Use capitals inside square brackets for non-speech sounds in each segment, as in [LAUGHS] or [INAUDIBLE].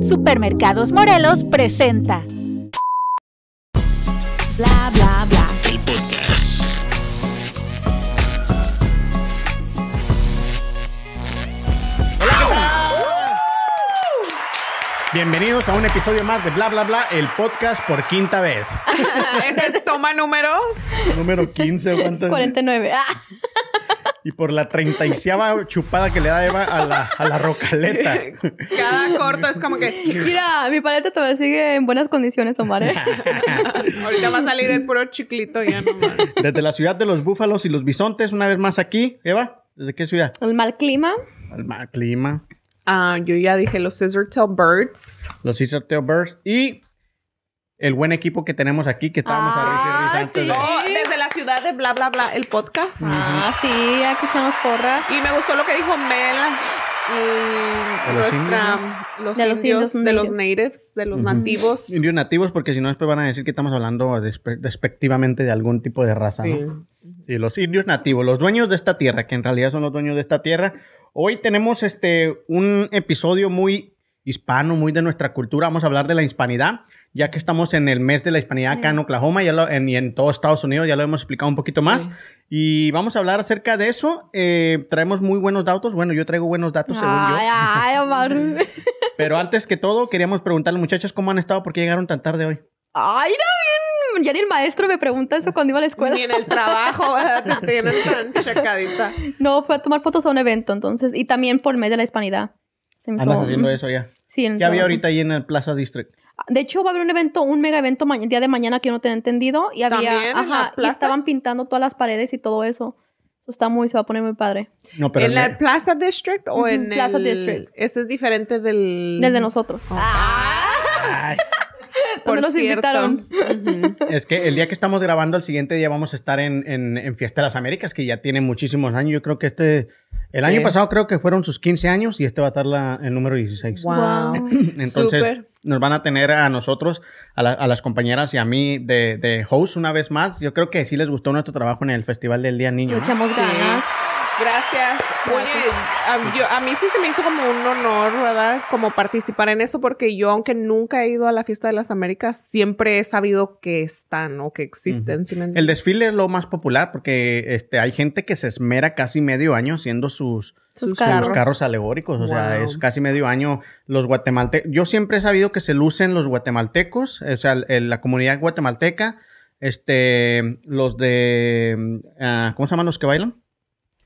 Supermercados Morelos presenta. Bla bla bla. El podcast. Bienvenidos a un episodio más de Bla Bla Bla, el podcast por quinta vez. [LAUGHS] Ese es toma número. Número 15, ¿cuánto? 49. Ah. Y por la 36 chupada que le da Eva a la, a la rocaleta. [LAUGHS] Cada corto es como que. Mira, mi paleta todavía sigue en buenas condiciones, Omar. ¿eh? [LAUGHS] Ahorita va a salir el puro chiclito ya nomás. Desde la ciudad de los búfalos y los bisontes, una vez más aquí. Eva, ¿desde qué ciudad? El mal clima. El mal clima. Ah, yo ya dije los Scissor Tail Birds. Los Caesar Tail Birds y el buen equipo que tenemos aquí que estábamos a risa y Ah, antes sí. de... Oh, desde ciudad de bla bla bla, el podcast. Ah, sí, aquí echamos porras. Y me gustó lo que dijo Mel y ¿De los nuestra los De los indios, indios de los native. natives, de los nativos. Indios nativos, porque si no después van a decir que estamos hablando despe- despectivamente de algún tipo de raza, Sí. ¿no? Sí, los indios nativos, los dueños de esta tierra, que en realidad son los dueños de esta tierra. Hoy tenemos este un episodio muy hispano, muy de nuestra cultura. Vamos a hablar de la hispanidad, ya que estamos en el mes de la hispanidad acá en Oklahoma ya lo- en- y en todo Estados Unidos, ya lo hemos explicado un poquito más. Sí. Y vamos a hablar acerca de eso. Eh, traemos muy buenos datos. Bueno, yo traigo buenos datos según yo. Ay. [LAUGHS] Pero antes que todo, queríamos preguntarle, muchachos, cómo han estado, por qué llegaron tan tarde hoy. Ay, no, bien. Ya ni el maestro me pregunta eso cuando iba a la escuela. Ni en el trabajo, [LAUGHS] tienen tan checadita. No, fue a tomar fotos a un evento, entonces. Y también por el mes de la hispanidad. Se me hizo- Andas haciendo eso ya. Sí, en el ¿Qué había ahorita ahí en el Plaza District? De hecho, va a haber un evento, un mega evento día de mañana que yo no tenía entendido. Y había. ¿También en la Ajá, y estaban pintando todas las paredes y todo eso. Está muy, se va a poner muy padre. No, pero ¿En la Plaza District o Ujú, en Plaza el... District. Este es diferente del... Del de nosotros. Ay, [LAUGHS] Por ¿Dónde nos cierto. invitaron? Es que el día que estamos grabando, el siguiente día vamos a estar en, en- en Fiesta de las Américas, que ya tiene muchísimos años. Yo creo que este, el Sí. año pasado creo que fueron sus 15 años y este va a estar la- el número 16. Wow. [CLEARS THROAT] Entonces Súper. Nos van a tener a nosotros, a, la- a las compañeras y a mí de, de host una vez más. Yo creo que sí les gustó nuestro trabajo en el Festival del Día Niño. Sí. Ganas. Gracias. Oye, a, yo- a mí sí se me hizo como un honor, ¿verdad? Como participar en eso, porque yo, aunque nunca he ido a la Fiesta de las Américas, siempre he sabido que están o que existen. ¿sí me El desfile es lo más popular porque este, hay gente que se esmera casi medio año haciendo sus, Sus sus carros. carros alegóricos. O sea, es casi medio año los guatemaltecos. Yo siempre he sabido que se lucen los guatemaltecos, o sea, el- la comunidad guatemalteca, este, los de, ah, ¿cómo se llaman los que bailan?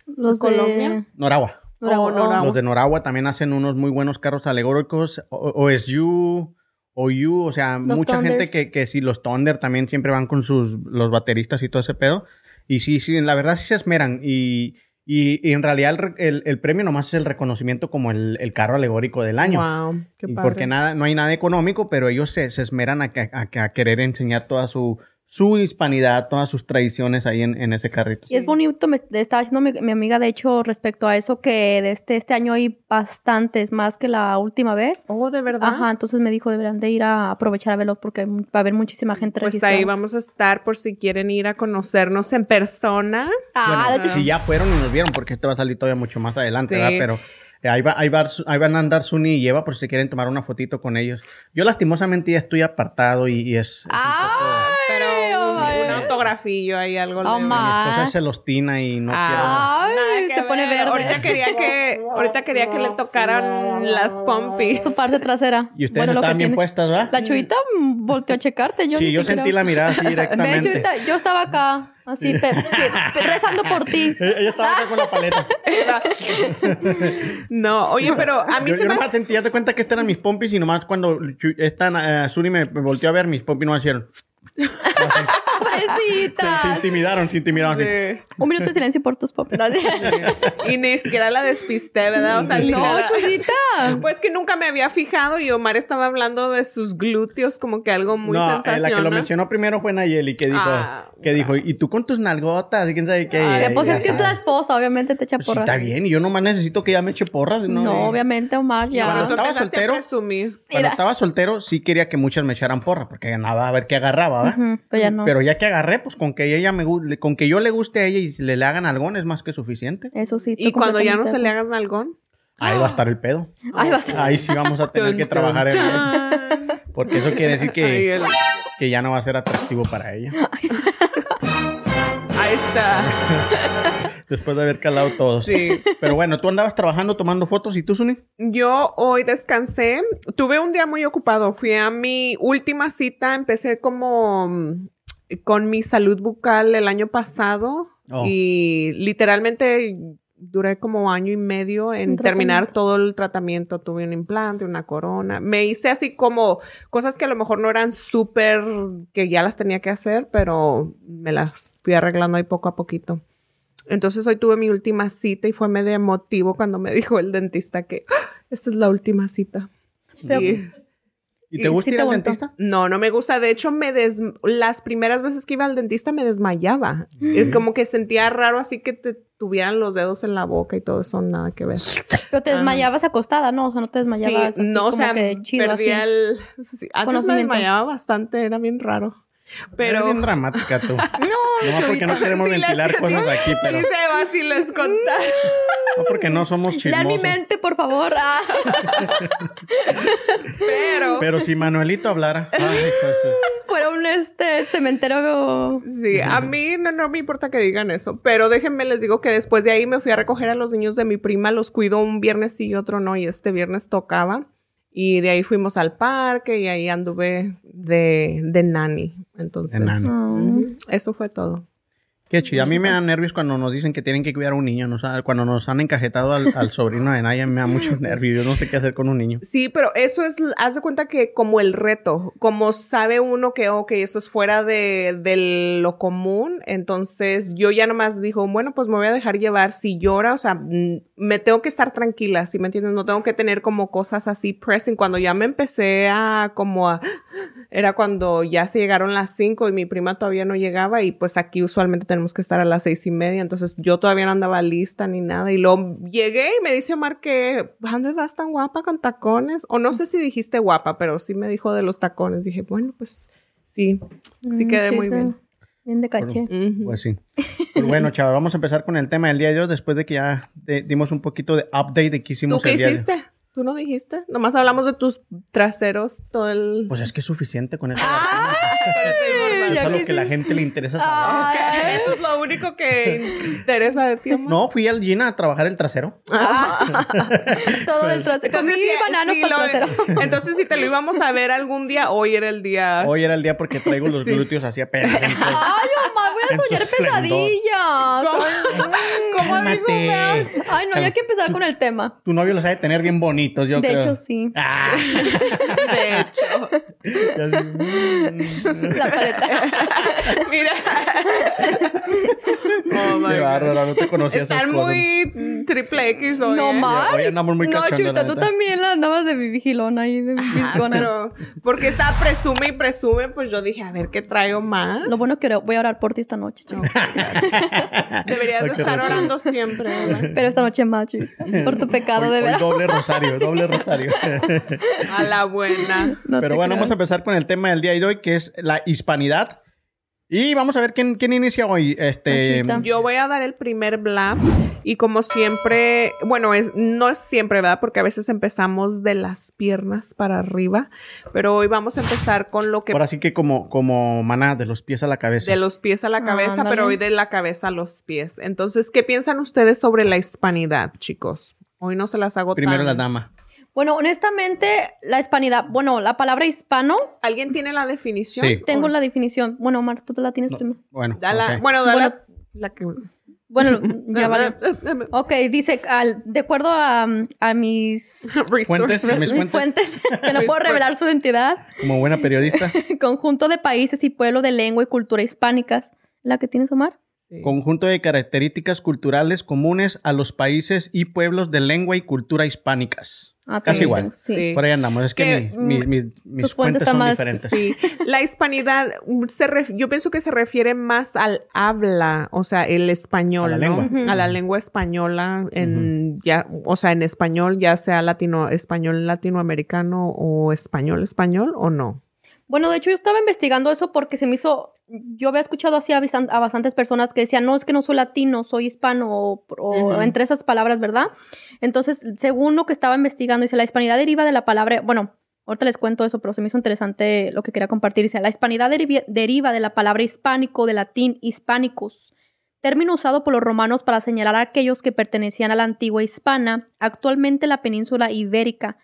Los de- Colombia? Noragua. Noragua. Oh, Noragua. Los de Noragua también hacen unos muy buenos carros alegóricos. O- OSU, OU, o sea, Los mucha gente Thunders. que, que sí, los Thunder también siempre van con sus, los bateristas y todo ese pedo. Y sí, sí, la verdad sí se esmeran. Y, y, y en realidad el, el- el premio nomás es el reconocimiento como el, el carro alegórico del año. Wow, qué padre. porque nada, no hay nada económico, pero ellos se, se esmeran a, que- a que- a querer enseñar toda su, su hispanidad, todas sus tradiciones ahí en, en ese carrito. Y es bonito, me estaba diciendo mi, mi amiga, de hecho, respecto a eso, que de este, este año hay bastantes, más que la última vez. Oh, ¿de verdad? Ajá, entonces me dijo, deberán de ir a aprovechar a verlo porque va a haber muchísima gente Pues registrada. ahí vamos a estar por si quieren ir a conocernos en persona. Ah, Bueno, si ya fueron y nos vieron, porque este va a salir todavía mucho más adelante, Sí. ¿verdad? Pero eh, ahí, va, ahí, va- ahí van a andar Suni y Eva por si quieren tomar una fotito con ellos. Yo lastimosamente ya estoy apartado y, y es, es un un, Autografillo ahí, algo leve. Poco... Mi esposa es celostina y no Ah, Ay, se pone ver. verde. Ahorita quería que, ahorita quería que le tocaran las pompis. Su parte trasera. Y ustedes Bueno, estaban bien tiene. puestas, ¿verdad? La chuvita mm, volteó a checarte. Yo sí, ni yo siquiera- sentí la mirada así [LAUGHS] Ve, directamente. Yo estaba acá, así, pe- pe- pe- rezando por ti. [LAUGHS] Ella estaba acá con la paleta. [LAUGHS] No, oye, pero a mí yo, se yo me nomás sentí, de cuenta que estas eran mis pompis y nomás cuando esta eh, Suni me, me volteó a ver, mis pompis no hicieron. Se, Pobrecita. se intimidaron, se intimidaron. Eh, Un minuto de silencio por tus. No, y ni siquiera la despisté, ¿verdad? O sea, no chulita. Pues que nunca me había fijado y Omar estaba hablando de sus glúteos como que algo muy no, eh, sensacional. la que lo mencionó primero fue Nayeli, que dijo, Ah, que dijo, y tú con tus nalgotas, y quién sabe qué. Ay, pues es que es la esposa, obviamente te echa Pues sí, porras. está bien, y yo nomás necesito que ella me eche porras. No, No, obviamente, Omar, ya. Cuando Tú estaba soltero, presumir. Cuando estaba soltero, sí quería que muchas me echaran porra, porque ganaba a ver qué agarraba, ¿verdad? Pero ya no. Pero ya que agarré, pues con que ella me con que yo le guste a ella y le, le hagan algón es más que suficiente. Eso sí. Y cuando ya no se le haga hagan algón. Ahí va a estar el pedo. Ahí va a estar. Ahí sí vamos a tener Tun, que trabajar en él. Porque eso quiere decir que, que ya no va a ser atractivo para ella. ahí está. [LAUGHS] Después de haber calado todos. Sí. Pero bueno, tú andabas trabajando, tomando fotos. ¿Y tú, Suni? Yo hoy descansé. Tuve un día muy ocupado. Fui a mi última cita. Empecé como mm, con mi salud bucal el año pasado. Oh. Y literalmente duré como año y medio en terminar todo el tratamiento. Tuve un implante, una corona. Me hice así como cosas que a lo mejor no eran súper que ya las tenía que hacer, pero me las fui arreglando ahí poco a poquito. Entonces hoy tuve mi última cita y fue medio emotivo cuando me [LAUGHS] dijo el dentista que "Ah, esta es la última cita. Pero- Y- ¿Y Y te gusta sí ir te al aguantó. dentista? no, no me gusta. De hecho, me des... las primeras veces que iba al dentista me desmayaba. Y Como que sentía raro así que te tuvieran los dedos en la boca y todo eso, nada que ver. Pero te Ajá. desmayabas acostada, ¿no? O sea, no te desmayabas. sí, así no, o sea, que chido, perdía así. el... sí, Antes me desmayaba bastante, era bien raro. Eres Pero... bien dramática tú. [LAUGHS] No, No, porque no queremos les- ventilar cosas aquí, pero Dice, va, si les contara. no porque no somos Lean mi chismosos. mente, por favor. Ah. [LAUGHS] Pero... Pero si Manuelito hablara. [LAUGHS] Ay, pues. Fuera un este cementerio. Sí, a mí no, no me importa que digan eso, pero déjenme les digo que después de ahí me fui a recoger a los niños de mi prima, los cuido un viernes y otro no, y este viernes tocaba. Y de ahí fuimos al parque y ahí anduve de, de nani. Entonces, De nani. ujú, eso fue todo. Qué chido. A mí me dan nervios cuando nos dicen que tienen que cuidar a un niño. ¿no? O sea, cuando nos han encajetado al, al sobrino de Naya, me da muchos [LAUGHS] nervios. Yo no sé qué hacer con un niño. Sí, pero eso es, haz de cuenta que como el reto, como sabe uno que, ok, eso es fuera de, de lo común, entonces yo ya nomás dijo, bueno, pues me voy a dejar llevar si llora, o sea, mm, me tengo que estar tranquila, ¿sí me entiendes? No tengo que tener como cosas así pressing. Cuando ya me empecé a como a, era cuando ya se llegaron las cinco y mi prima todavía no llegaba y pues aquí usualmente tenemos que estar a las seis y media, entonces yo todavía no andaba lista ni nada y luego llegué y me dice Omar que, ¿dónde vas tan guapa con tacones? O no sé si dijiste guapa, pero sí me dijo de los tacones. Dije, bueno, pues sí, sí Mm, quedé muy bien. Bien de caché. Pues sí. Bueno, chaval, vamos a empezar con el tema del día de hoy. Después de que ya de- dimos un poquito de update de qué ¿Tú hicimos qué el día de hiciste? ¿Tú no dijiste? Nomás hablamos de tus traseros todo el... Pues es que es suficiente con eso. Con ese [LAUGHS] es lo que que la sí. gente le interesa saber. Ay, Eso es lo único que interesa de ti, amor. No, fui al Gina a trabajar el trasero. [LAUGHS] todo el trasero. Comí sí, bananos sí para el lo- trasero. [LAUGHS] entonces, si te lo íbamos a ver algún día, hoy era el día. Hoy era el día porque traigo los Sí. glúteos así apenas. Ay, Omar, voy a soñar pesadillas. ¿Cómo, ¿Cómo? Ay, no, ya hay que empezar con el tema. Tu novio los ha de tener bien bonitos, yo De creo. hecho, sí. Ah. [LAUGHS] De hecho. [LAUGHS] La paleta. [LAUGHS] Mira. Oh my Qué God. bárbara, no te conocía esas Están cosas. muy triple X hoy. No ¿eh? más. Hoy andamos muy No, la tú también la andabas de vigilón ahí, de Ah, viscona. pero porque está presume y presume, pues yo dije, a ver qué traigo más. Lo bueno que voy a orar por ti esta noche. Deberías de estar orando siempre, ¿verdad? Pero esta noche más, Chuy. Por tu pecado, Hoy- de veras. doble rosario, doble [LAUGHS] rosario. A la buena. No Pero bueno, vamos a creas. empezar con el tema del día de hoy, que es la hispanidad. Y vamos a ver quién, quién inicia hoy. Este. Yo voy a dar el primer bla y como siempre, bueno, es, no es siempre, ¿verdad? Porque a veces empezamos de las piernas para arriba, pero hoy vamos a empezar con lo que ahora sí que como, como maná, de los pies a la cabeza. de los pies a la Ah, cabeza, ándale. pero hoy de la cabeza a los pies. Entonces, ¿qué piensan ustedes sobre la hispanidad, chicos? Hoy no se las hago Primero tan- la dama. Bueno, honestamente, la hispanidad, bueno, la palabra hispano, ¿Alguien tiene la definición? Sí. tengo la definición. Bueno, Omar, tú te la tienes No, primero. Bueno, Dala- ok. Bueno, dala Bueno, la que... Bueno, [LAUGHS] ya vale. Ok, dice, al- de acuerdo a, a mis, [LAUGHS] Fuentes, mis mis fuentes. fuentes, [LAUGHS] que no puedo revelar su identidad, Como buena periodista. conjunto de países y pueblos de lengua y cultura hispánicas. ¿La que tienes, Omar? Sí. Conjunto de características culturales comunes a los países y pueblos de lengua y cultura hispánicas. Ah, Casi igual. sí. Por ahí andamos. Es que, Que, mi- mi- mm, mis- fuentes son más- diferentes. Sí, la hispanidad mm, se ref- yo pienso que se refiere más al habla, o sea, el español, A la ¿no? lengua. A la lengua española en ya, o sea, en español, ya sea latino, español latinoamericano o español español o no. Bueno, de hecho yo estaba investigando eso porque se me hizo yo había escuchado así a, a bastantes personas que decían, no, es que no soy latino, soy hispano, o, entre esas palabras, ¿verdad? Entonces, según lo que estaba investigando, dice, la hispanidad deriva de la palabra, bueno, ahorita les cuento eso, pero se me hizo interesante lo que quería compartir. Dice, la hispanidad deriva de la palabra hispánico, de latín hispanicus, término usado por los romanos para señalar a aquellos que pertenecían a la antigua hispana, actualmente la península ibérica.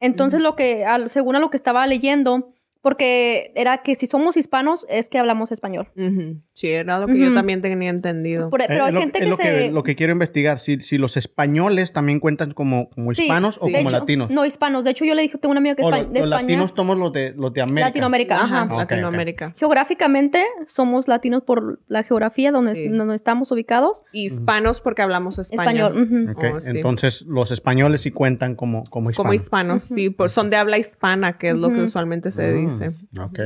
Entonces, lo que, según a lo que estaba leyendo, porque era que si somos hispanos es que hablamos español. Ujú. Sí, era lo que yo Ujú. también tenía entendido. Por- pero Eh, hay lo- gente es que lo se... lo que quiero investigar, si, si los españoles también cuentan como, como Sí, hispanos o sí. de como hecho, latinos. No, hispanos. De hecho, yo le dije, tengo una amiga que es o de los España. latinos somos los de, los de América. Latinoamérica, ajá. Ajá, Ok, ok. Latinoamérica. Geográficamente somos latinos por la geografía donde, Sí. donde estamos ubicados. Hispanos porque hablamos español. Español. ujú. Ok, Oh, sí. Entonces los españoles sí cuentan como, como hispanos. Como hispanos, sí. Pues son de habla hispana, que es lo que usualmente se Ah, dice. Ok.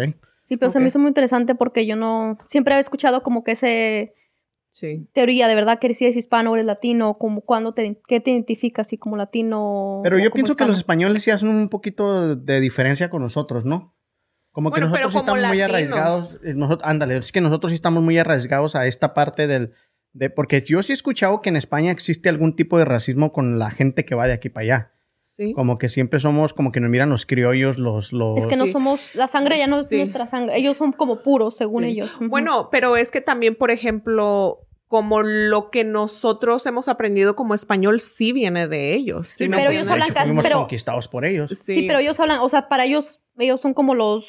Sí, pero se me hizo muy interesante porque yo no... Siempre he escuchado como que ese Sí. teoría de verdad que si eres hispano o eres latino, como cuando te, ¿qué te identificas si como latino Pero yo pienso que los españoles sí hacen un poquito de diferencia con nosotros, ¿no? Como que Bueno, nosotros sí como estamos muy latinos. arraigados. eh, nosotros- ándale, es que nosotros sí estamos muy arraigados a esta parte del... De, porque yo sí he escuchado que en España existe algún tipo de racismo con la gente que va de aquí para allá. Sí. Como que siempre somos, como que nos miran los criollos, los... los... Es que no Sí. somos... La sangre ya no es Sí. nuestra sangre. Ellos son como puros, según Sí. ellos. Bueno, pero es que también, por ejemplo, como lo que nosotros hemos aprendido como español sí viene de ellos. ¿sí Sí, pero ellos hablan casi- pero- conquistados por ellos. Sí. pero ellos hablan... O sea, para ellos... Ellos son como los...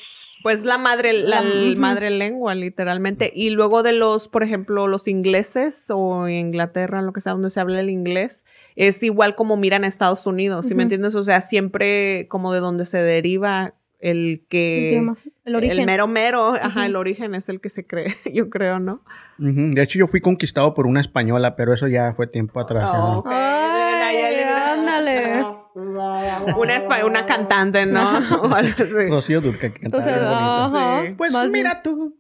Pues la madre, la, madre lengua, literalmente. Y luego de los, por ejemplo, los ingleses o Inglaterra, lo que sea, donde se habla el inglés, es igual como miran a Estados Unidos, ¿sí me entiendes? O sea, siempre como de donde se deriva el que... idioma, el origen. El mero mero, ajá, el origen es el que se cree, [LAUGHS] yo creo, ¿no? De hecho, yo fui conquistado por una española, pero eso ya fue tiempo atrás. ¿no? Oh, ok. Ay, ándale. Una, espa- una cantante, ¿no? [LAUGHS] O algo así. Rocío Durca, que cantaba O sea, bien bonito. ajá. Sí. Pues Más mira tú.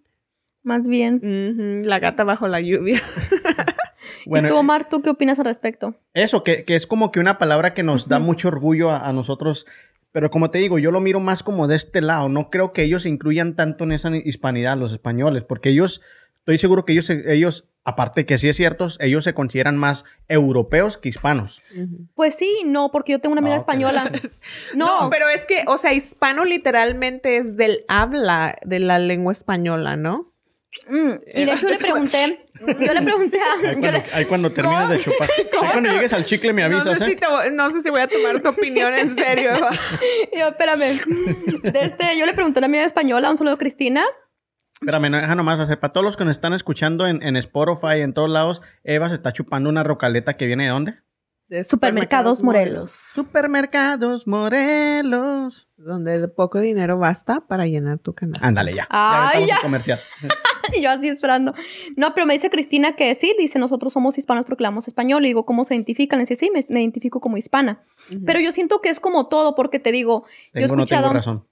Más bien. La gata bajo la lluvia. [LAUGHS] Bueno, ¿Y tú, Omar, tú qué opinas al respecto? eso, que, que es como que una palabra que nos da mucho orgullo a, a nosotros. Pero como te digo, yo lo miro más como de este lado. No creo que ellos incluyan tanto en esa hispanidad, los españoles, porque ellos, estoy seguro que ellos, ellos aparte que sí es cierto, ellos se consideran más europeos que hispanos. Pues sí, no, porque yo tengo una amiga Ah, española. [LAUGHS] No, No, pero es que, o sea, hispano literalmente es del habla de la lengua española, ¿no? Mm, y de hecho yo le [LAUGHS] pregunté, yo le pregunté a... Ahí cuando, le- ahí cuando termines de chupar. Ahí cuando llegues al chicle me No avisas, sé, si ¿eh? te no sé si voy a tomar tu opinión en serio, Eva. [LAUGHS] yo, espérame. De este, yo le pregunté a una amiga española, un saludo a Cristina. Espérame, no, deja nomás hacer. Para todos los que nos están escuchando en, en Spotify, en todos lados, Eva se está chupando una rocaleta que viene de dónde? De Supermercados Morelos. Supermercados Morelos. Donde de poco dinero basta para llenar tu canal. Ándale, ya. Ay, ya. el comercial. [LAUGHS] Y yo así esperando. No, pero me dice Cristina que sí, dice, nosotros somos hispanos porque hablamos español. Le digo, ¿cómo se identifican? Le dice, sí, me, me identifico como hispana. Pero yo siento que es como todo, porque te digo, yo he Tengo, no tengo escuchado... razón.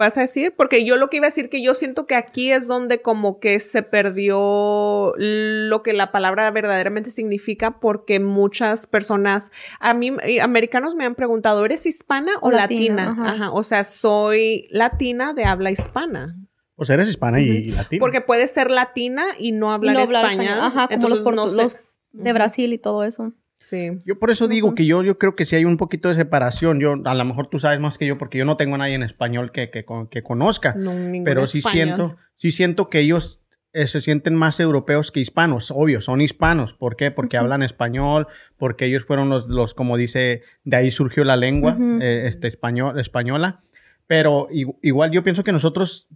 ¿Vas a decir? Porque yo lo que iba a decir que yo siento que aquí es donde como que se perdió lo que la palabra verdaderamente significa porque muchas personas, a mí, eh, americanos me han preguntado, ¿eres hispana o, O latina? latina, ajá. Ajá. O sea, soy latina de habla hispana. O sea, eres hispana y, y latina. Porque puede ser latina y no y hablar no hablar español. español. Ajá, como Entonces, los, no sé. los de. Brasil y todo eso. Sí. Yo por eso digo Ujú. que yo, yo creo que sí hay un poquito de separación. Yo, a lo mejor tú sabes más que yo, porque yo no tengo a nadie en español que, que, que conozca. No, pero sí español. siento, sí siento que ellos eh, se sienten más europeos que hispanos. Obvio, son hispanos. ¿Por qué? Porque Ujú. hablan español, porque ellos fueron los, los, como dice, de ahí surgió la lengua Ujú. eh, este, español, española. Pero i- igual yo pienso que nosotros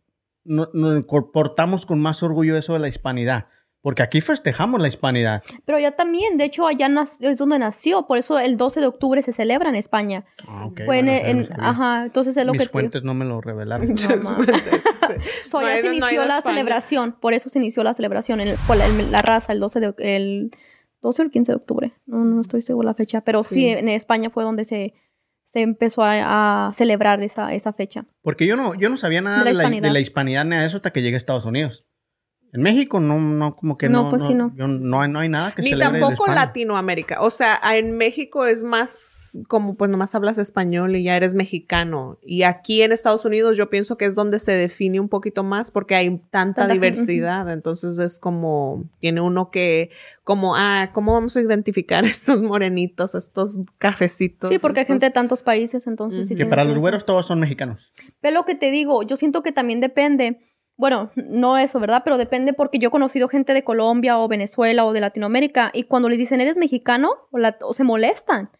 no- nos portamos con más orgullo eso de la hispanidad. Porque aquí festejamos la hispanidad. Pero allá también, de hecho, allá es donde nació. Por eso el 12 de octubre se celebra en España. Ah, ok, Fue en- bueno, en- no ajá, entonces es lo Mis que... te- fuentes no me lo revelaron. [LAUGHS] Pues, [LAUGHS] So, no he- se no inició a la España. celebración, por eso se inició la celebración, el- por la, el- la raza, el 12 de el 12 o el 15 de octubre, no, no estoy segura la fecha, pero sí, Sí. en España fue donde se, se empezó a, a celebrar esa, esa fecha. Porque yo no, yo no sabía nada De la de la, de hispanidad. la hispanidad ni de eso hasta que llegué a Estados Unidos. En México no, no, como que no. No, pues sí, no. yo- no, hay, no hay nada que Ni celebre el tampoco hispano. Latinoamérica. O sea, en México es más como pues nomás hablas español y ya eres mexicano. Y aquí en Estados Unidos yo pienso que es donde se define un poquito más porque hay tanta, Tanta gente, diversidad. Entonces es como, tiene uno que, como, ah, ¿cómo vamos a identificar [LAUGHS] estos morenitos, estos cafecitos? Sí, porque hay estos- gente de tantos países, entonces Ujú. sí Que para que los güeros todos son mexicanos. Pero lo que te digo, yo siento que también depende. Bueno, no eso, ¿verdad? Pero depende porque yo he conocido gente de Colombia o Venezuela o de Latinoamérica y cuando les dicen eres mexicano o, la- o se molestan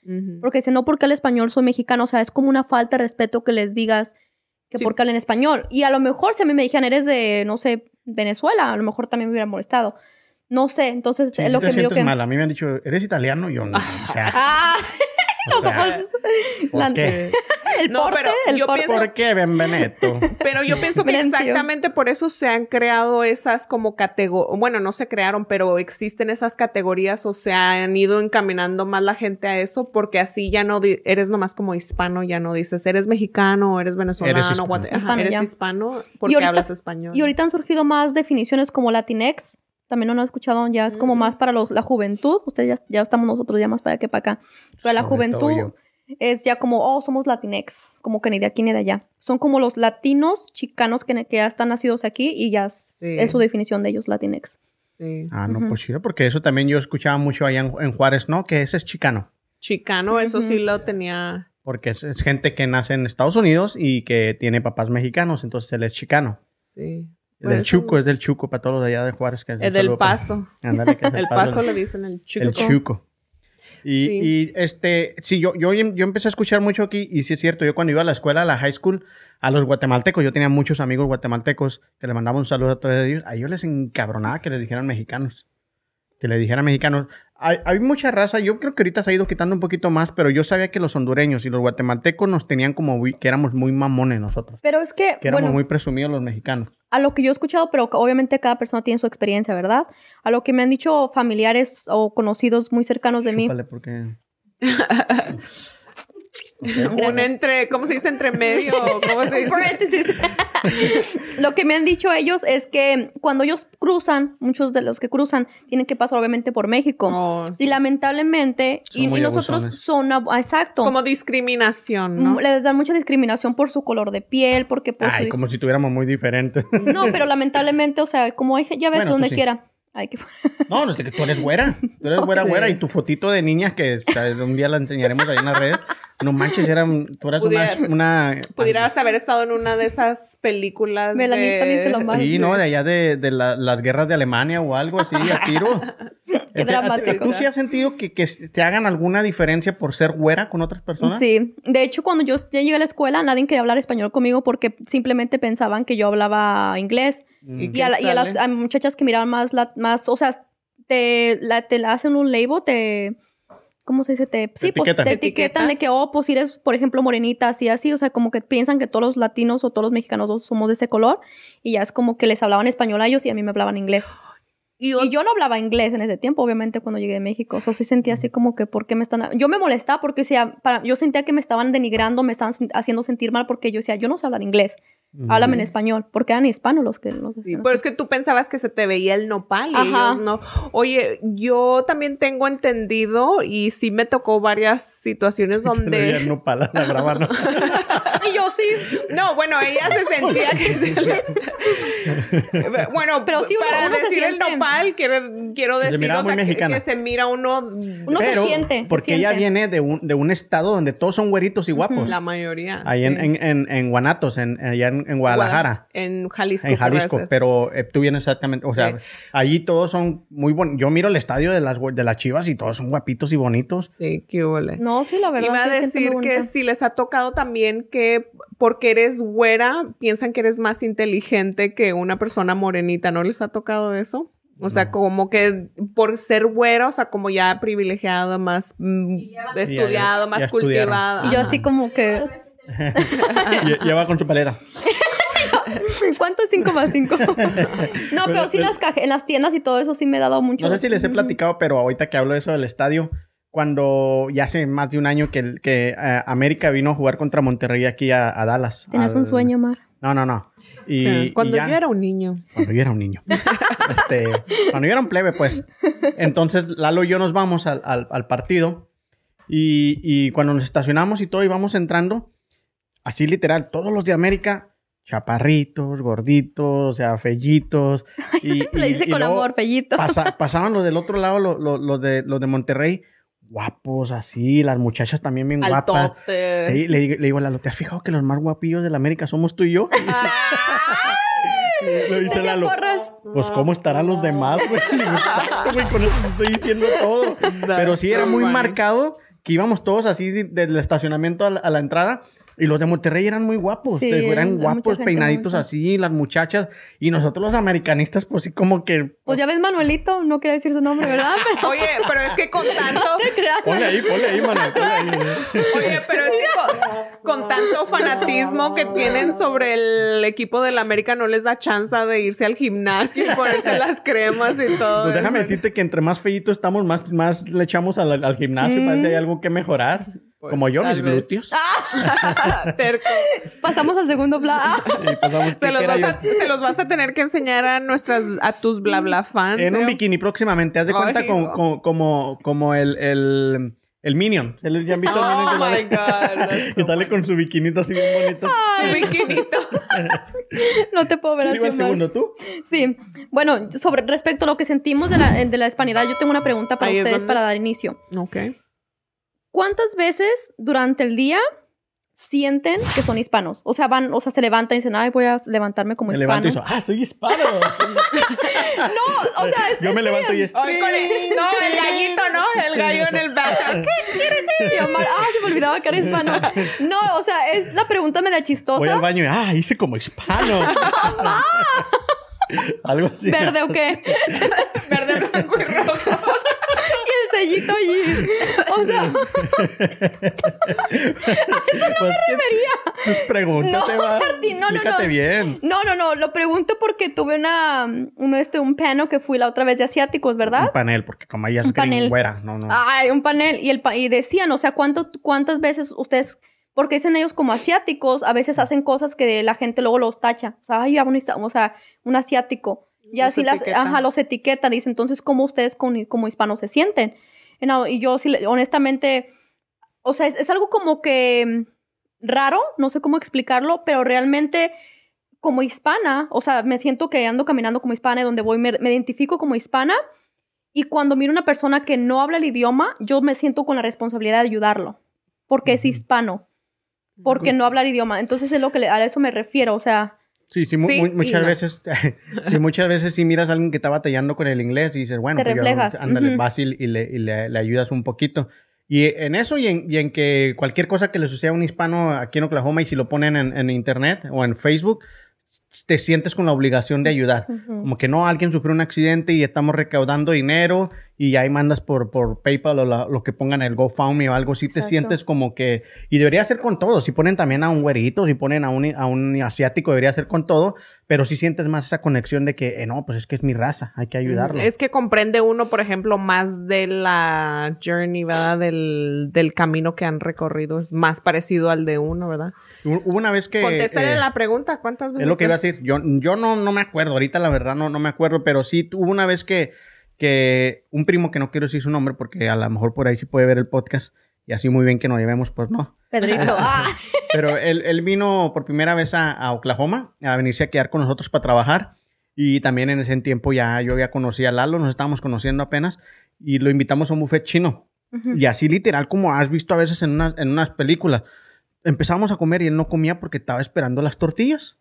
porque dicen no porque al español soy mexicano, o sea, es como una falta de respeto que les digas que Sí. porque hablan español. Y a lo mejor si a mí me dijeran eres de, no sé, Venezuela, a lo mejor también me hubiera molestado. No sé, entonces Sí, es lo te que sientes que... mal. A mí me han dicho, ¿eres italiano? Yo no. O sea, [LAUGHS] Ah, [LAUGHS] o sea, nosotros... ¿por la- qué? [LAUGHS] El No, porte, pero el yo porte. pienso- ¿Por qué, Benveneto? [LAUGHS] Pero yo pienso que exactamente por eso se han creado esas como categorías, bueno, no se crearon, pero existen esas categorías o se han ido encaminando más la gente a eso, porque así ya no di- eres nomás como hispano, ya no dices eres mexicano, eres venezolano, Eres hispano. guate- ajá, Hispano, eres hispano porque Y ahorita- hablas español. Y ahorita han surgido más definiciones como Latinex. También no lo he escuchado, ya es como más para los- la juventud. Ustedes ya, ya estamos nosotros ya más para allá que para acá. Para la Sobre juventud es ya como, oh, somos Latinex. Como que ni de aquí ni de allá. Son como los latinos chicanos que, que ya están nacidos aquí y ya es, Sí. es su definición de ellos, Latinex. Sí. Ah, no, pues chido, porque eso también yo escuchaba mucho allá en, en Juárez, ¿no? Que ese es chicano. Chicano, eso sí lo tenía. Porque es, es gente que nace en Estados Unidos y que tiene papás mexicanos, entonces él es chicano. Sí. Del Chuco, es del Chuco, para todos los de allá de Juárez. Que es Es del para- paso. [LAUGHS] Ándale, que es El paso le dicen el chico. El Chuco. Y, Sí. y, este, sí, yo, yo, yo empecé a escuchar mucho aquí, y sí es cierto, yo cuando iba a la escuela, a la high school, a los guatemaltecos, yo tenía muchos amigos guatemaltecos que le mandaba un saludo a todos ellos, a ellos les encabronaba que les dijeran mexicanos, que le dijeran mexicanos. Hay, hay mucha raza, yo creo que ahorita se ha ido quitando un poquito más, pero yo sabía que los hondureños y los guatemaltecos nos tenían como, muy- que éramos muy mamones nosotros, Pero es que, que éramos bueno, muy presumidos los mexicanos. a lo que yo he escuchado, pero obviamente cada persona tiene su experiencia, ¿verdad? A lo que me han dicho familiares o conocidos muy cercanos de mí. Chúpale, [LAUGHS] Un entre, ¿cómo se dice? Entre medio, ¿cómo se dice? Paréntesis. [LAUGHS] Lo que me han dicho ellos es que cuando ellos cruzan, muchos de los que cruzan tienen que pasar obviamente por México. Oh, sí. Y lamentablemente, Son y, muy y nosotros abusones. son, exacto, Como discriminación, ¿no? Mm, les dan mucha discriminación por su color de piel, porque por Ay, su... como si tuviéramos muy diferentes. No, pero lamentablemente, o sea, como hay, ya ves Bueno, donde pues sí. quiera. Ay, qué... [LAUGHS] No, no, tú eres güera. Tú eres güera, Sí. güera. Y tu fotito de niña, que o sea, un día la enseñaremos ahí en las redes. No manches, era, tú eras Pudiera- una, una... Pudieras haber estado en una de esas películas [LAUGHS] Melanita de... dice lo más. Sí, ¿no? De allá de, de la- las guerras de Alemania o algo así, a tiro. [LAUGHS] Este, ¿a- dramático. ¿Tú sí has sentido que, que te hagan alguna diferencia por ser güera con otras personas? Sí, de hecho cuando yo ya llegué a la escuela nadie quería hablar español conmigo porque simplemente pensaban que yo hablaba inglés. Mm. ¿Y Y a, la- y a las a muchachas que miraban más, la, más o sea, te, la, te la hacen un label, te... ¿Cómo se dice? Te, sí, pues, etiquetan. te etiquetan Etiqueta. de que, oh, pues si eres, por ejemplo, morenita, así, así. O sea, como que piensan que todos los latinos o todos los mexicanos somos de ese color. Y ya es como que les hablaban español a ellos y a mí me hablaban inglés. Y, Y yo no hablaba inglés en ese tiempo, obviamente, cuando llegué a México. O sea, sí sentía así como que, ¿por qué me están...? Yo me molestaba porque, o sea, para... yo sentía que me estaban denigrando, me estaban haciendo sentir mal porque yo decía, yo no sé hablar inglés. Háblame en español. Porque eran hispanos los que los Sí, decían pero así. es que tú pensabas que se te veía el nopal y Ajá. ellos no. Oye, yo también tengo entendido y sí me tocó varias situaciones [LAUGHS] donde... No pala, la [LAUGHS] brava, ¿no? [LAUGHS] Y yo sí. No, bueno, ella se sentía que se le... Bueno, Pero sí, uno- para uno se decir el nopal, quiero, quiero decir o sea, que, se mira uno... Uno se siente, se Porque ella viene de un, de un estado donde todos son güeritos y guapos. La mayoría. Ahí sí. en, en, en, en Guanatos, en, allá en, en Guadalajara. En Jalisco. En Jalisco, pero eh, tú vienes exactamente, o sea, Sí. allí todos son muy bonitos. Yo miro el estadio de las, de las Chivas y todos son guapitos y bonitos. Sí, qué huele. No, sí, la verdad. Iba a decir que si les ha tocado también que porque eres güera, piensan que eres más inteligente que una persona morenita. ¿No les ha tocado eso? O sea, como que por ser güera, o sea, como ya privilegiado, más mm, estudiado, ya- más ya cultivado. Y yo así como que... [LAUGHS] Lle- Lleva con su paleta. [LAUGHS] ¿Cuánto es 5 más 5? no, pero sí en las, caje- en las tiendas y todo eso sí me he dado mucho. No sé si les he platicado, pero ahorita que hablo de eso del estadio, cuando ya hace más de un año que, eh, América vino a jugar contra Monterrey aquí a, a Dallas. Tenías al- un sueño, Mar. No, no, no. Y, Cuando y ya- yo era un niño. Cuando yo era un niño. [LAUGHS] Este, cuando yo era un plebe, pues. Entonces, Lalo y yo nos vamos al, al- al partido. Y, y cuando nos estacionamos y todo, íbamos entrando, así literal, todos los de América, chaparritos, gorditos, o sea, fellitos. [LAUGHS] Y, Le dice y con amor, Fellito. pasa- [LAUGHS] pasaban los del otro lado, los, los- los de, los de Monterrey, guapos, así, las muchachas también bien guapas. Sí, le, digo- le digo a Lalo, ¿te has fijado que los más guapillos de la América somos tú y yo? [LAUGHS] Lo dice Lalo. porras. Pues cómo estarán los demás, güey. Exacto, güey, con eso te estoy diciendo todo. Pero sí era muy marcado que íbamos todos así de- del estacionamiento a la, a la entrada. Y los de Monterrey eran muy guapos. Sí, eran guapos, peinaditos así, las muchachas. Y nosotros los americanistas, pues sí, como que. Pues ya ves Manuelito, no quería decir su nombre, ¿verdad? [LAUGHS] Pero Oye, pero es que con [LAUGHS] tanto... te creas. Ponle ahí, ponle ahí, ahí. Oye, pero es que con, con tanto fanatismo que tienen sobre el equipo del América no les da chance de irse al gimnasio y ponerse las cremas y todo. Pues déjame decirte que entre más feitos estamos, más, más le echamos al, al gimnasio. Mm. Parece que hay algo que mejorar. Pues, como yo, mis vez. glúteos. [LAUGHS] Terco. Pasamos al segundo. Y pasamos- Se los, ¿qué era vas a, se los vas a tener que enseñar a nuestras, a tus bla bla fans. En un ¿eh? bikini próximamente. Haz de cuenta Ay, con- como, como el, el, el Minion. ¿Ya han visto el Oh Minion? my que God. so [LAUGHS] sale con su bikinito así bien bonito. Su bikinito. [LAUGHS] No te puedo ver ¿Quién así. el Omar. segundo tú? Sí. Bueno, sobre respecto a lo que sentimos de la, de la hispanidad, yo tengo una pregunta para Ahí ustedes para dar inicio. Ok. ¿Cuántas veces durante el día sienten que son hispanos? O sea, van, o sea, se levantan y dicen, ay, voy a levantarme como Me hispano. levanto y digo, ah, soy hispano. [LAUGHS] No, o sea, es, Yo me levanto y es... Ay, con el- no, el gallito, ¿no? El gallo en el background. Y Omar, ah, se me olvidaba que era hispano. No, o sea, es la pregunta media Voy al chistosa. baño y, ah, hice como hispano. [LAUGHS] [LAUGHS] Algo así. ¿Verde o qué? Verde, blanco y Y sellito allí. O sea, [LAUGHS] [LAUGHS] Pues, ¿qué- Tus preguntas, No. Martín, no, no, no. bien. no, no, no. Lo pregunto porque tuve una, uno este, un panel que fui la otra vez de asiáticos, ¿verdad? Un panel, porque como ella es Un panel. gringüera. No, no. Ay, un panel. Y, el pa- y decían, o sea, ¿cuánto, ¿cuántas veces ustedes, porque dicen ellos como asiáticos, a veces hacen cosas que la gente luego los tacha? O sea, ay, un o sea, un asiático. Ya Los así las, etiquetan. ajá, los etiqueta. Dice, entonces, ¿cómo ustedes con- como hispanos se sienten? Y, yo sí, honestamente, o sea, es, es algo como que mm, raro, no sé cómo explicarlo, pero realmente como hispana, o sea, me siento que ando caminando como hispana y donde voy me, me identifico como hispana. Y cuando miro una persona que no habla el idioma, yo me siento con la responsabilidad de ayudarlo, porque es hispano, porque no habla el idioma. Entonces es lo que le- a eso me refiero, o sea, Sí, sí, mu- Sí mu- y muchas no. veces, [LAUGHS] sí, muchas veces sí miras a alguien que está batallando con el inglés y dices, bueno, Te pues yo- ándale, vas y, y le, y le- le ayudas un poquito. Y en eso y en, y en que cualquier cosa que le suceda a un hispano aquí en Oklahoma y si lo ponen en, en internet o en Facebook, te sientes con la obligación de ayudar. ujú. Como que no, alguien sufrió un accidente y estamos recaudando dinero y ahí mandas por, por PayPal o la- lo que pongan el GoFundMe o algo así, te sientes como que... Y debería ser con todo. Si ponen también a un güerito, si ponen a un, a un asiático, debería ser con todo. Pero sí sientes más esa conexión de que, eh, no, pues es que es mi raza, hay que ayudarlo. Es que comprende uno, por ejemplo, más de la journey, ¿verdad? Del, del camino que han recorrido. Es más parecido al de uno, ¿verdad? Hu- Hubo una vez que... Contéstale eh, la pregunta. ¿Cuántas veces? Es lo que iba a decir. Yo, yo no, no me acuerdo. Ahorita la verdad no, no me acuerdo. Pero sí hubo una vez que, que un primo que no quiero decir su nombre porque a lo mejor por ahí sí puede ver el podcast y así muy bien que nos llevemos, pues no. Pedrito, ah, Pero él, él vino por primera vez a, a Oklahoma a venirse a quedar con nosotros para trabajar. Y también en ese tiempo ya yo ya conocí a Lalo, nos estábamos conociendo apenas. Y lo invitamos a un buffet chino. Y así literal como has visto a veces en unas, en unas películas. Empezamos a comer y él no comía porque estaba esperando las tortillas.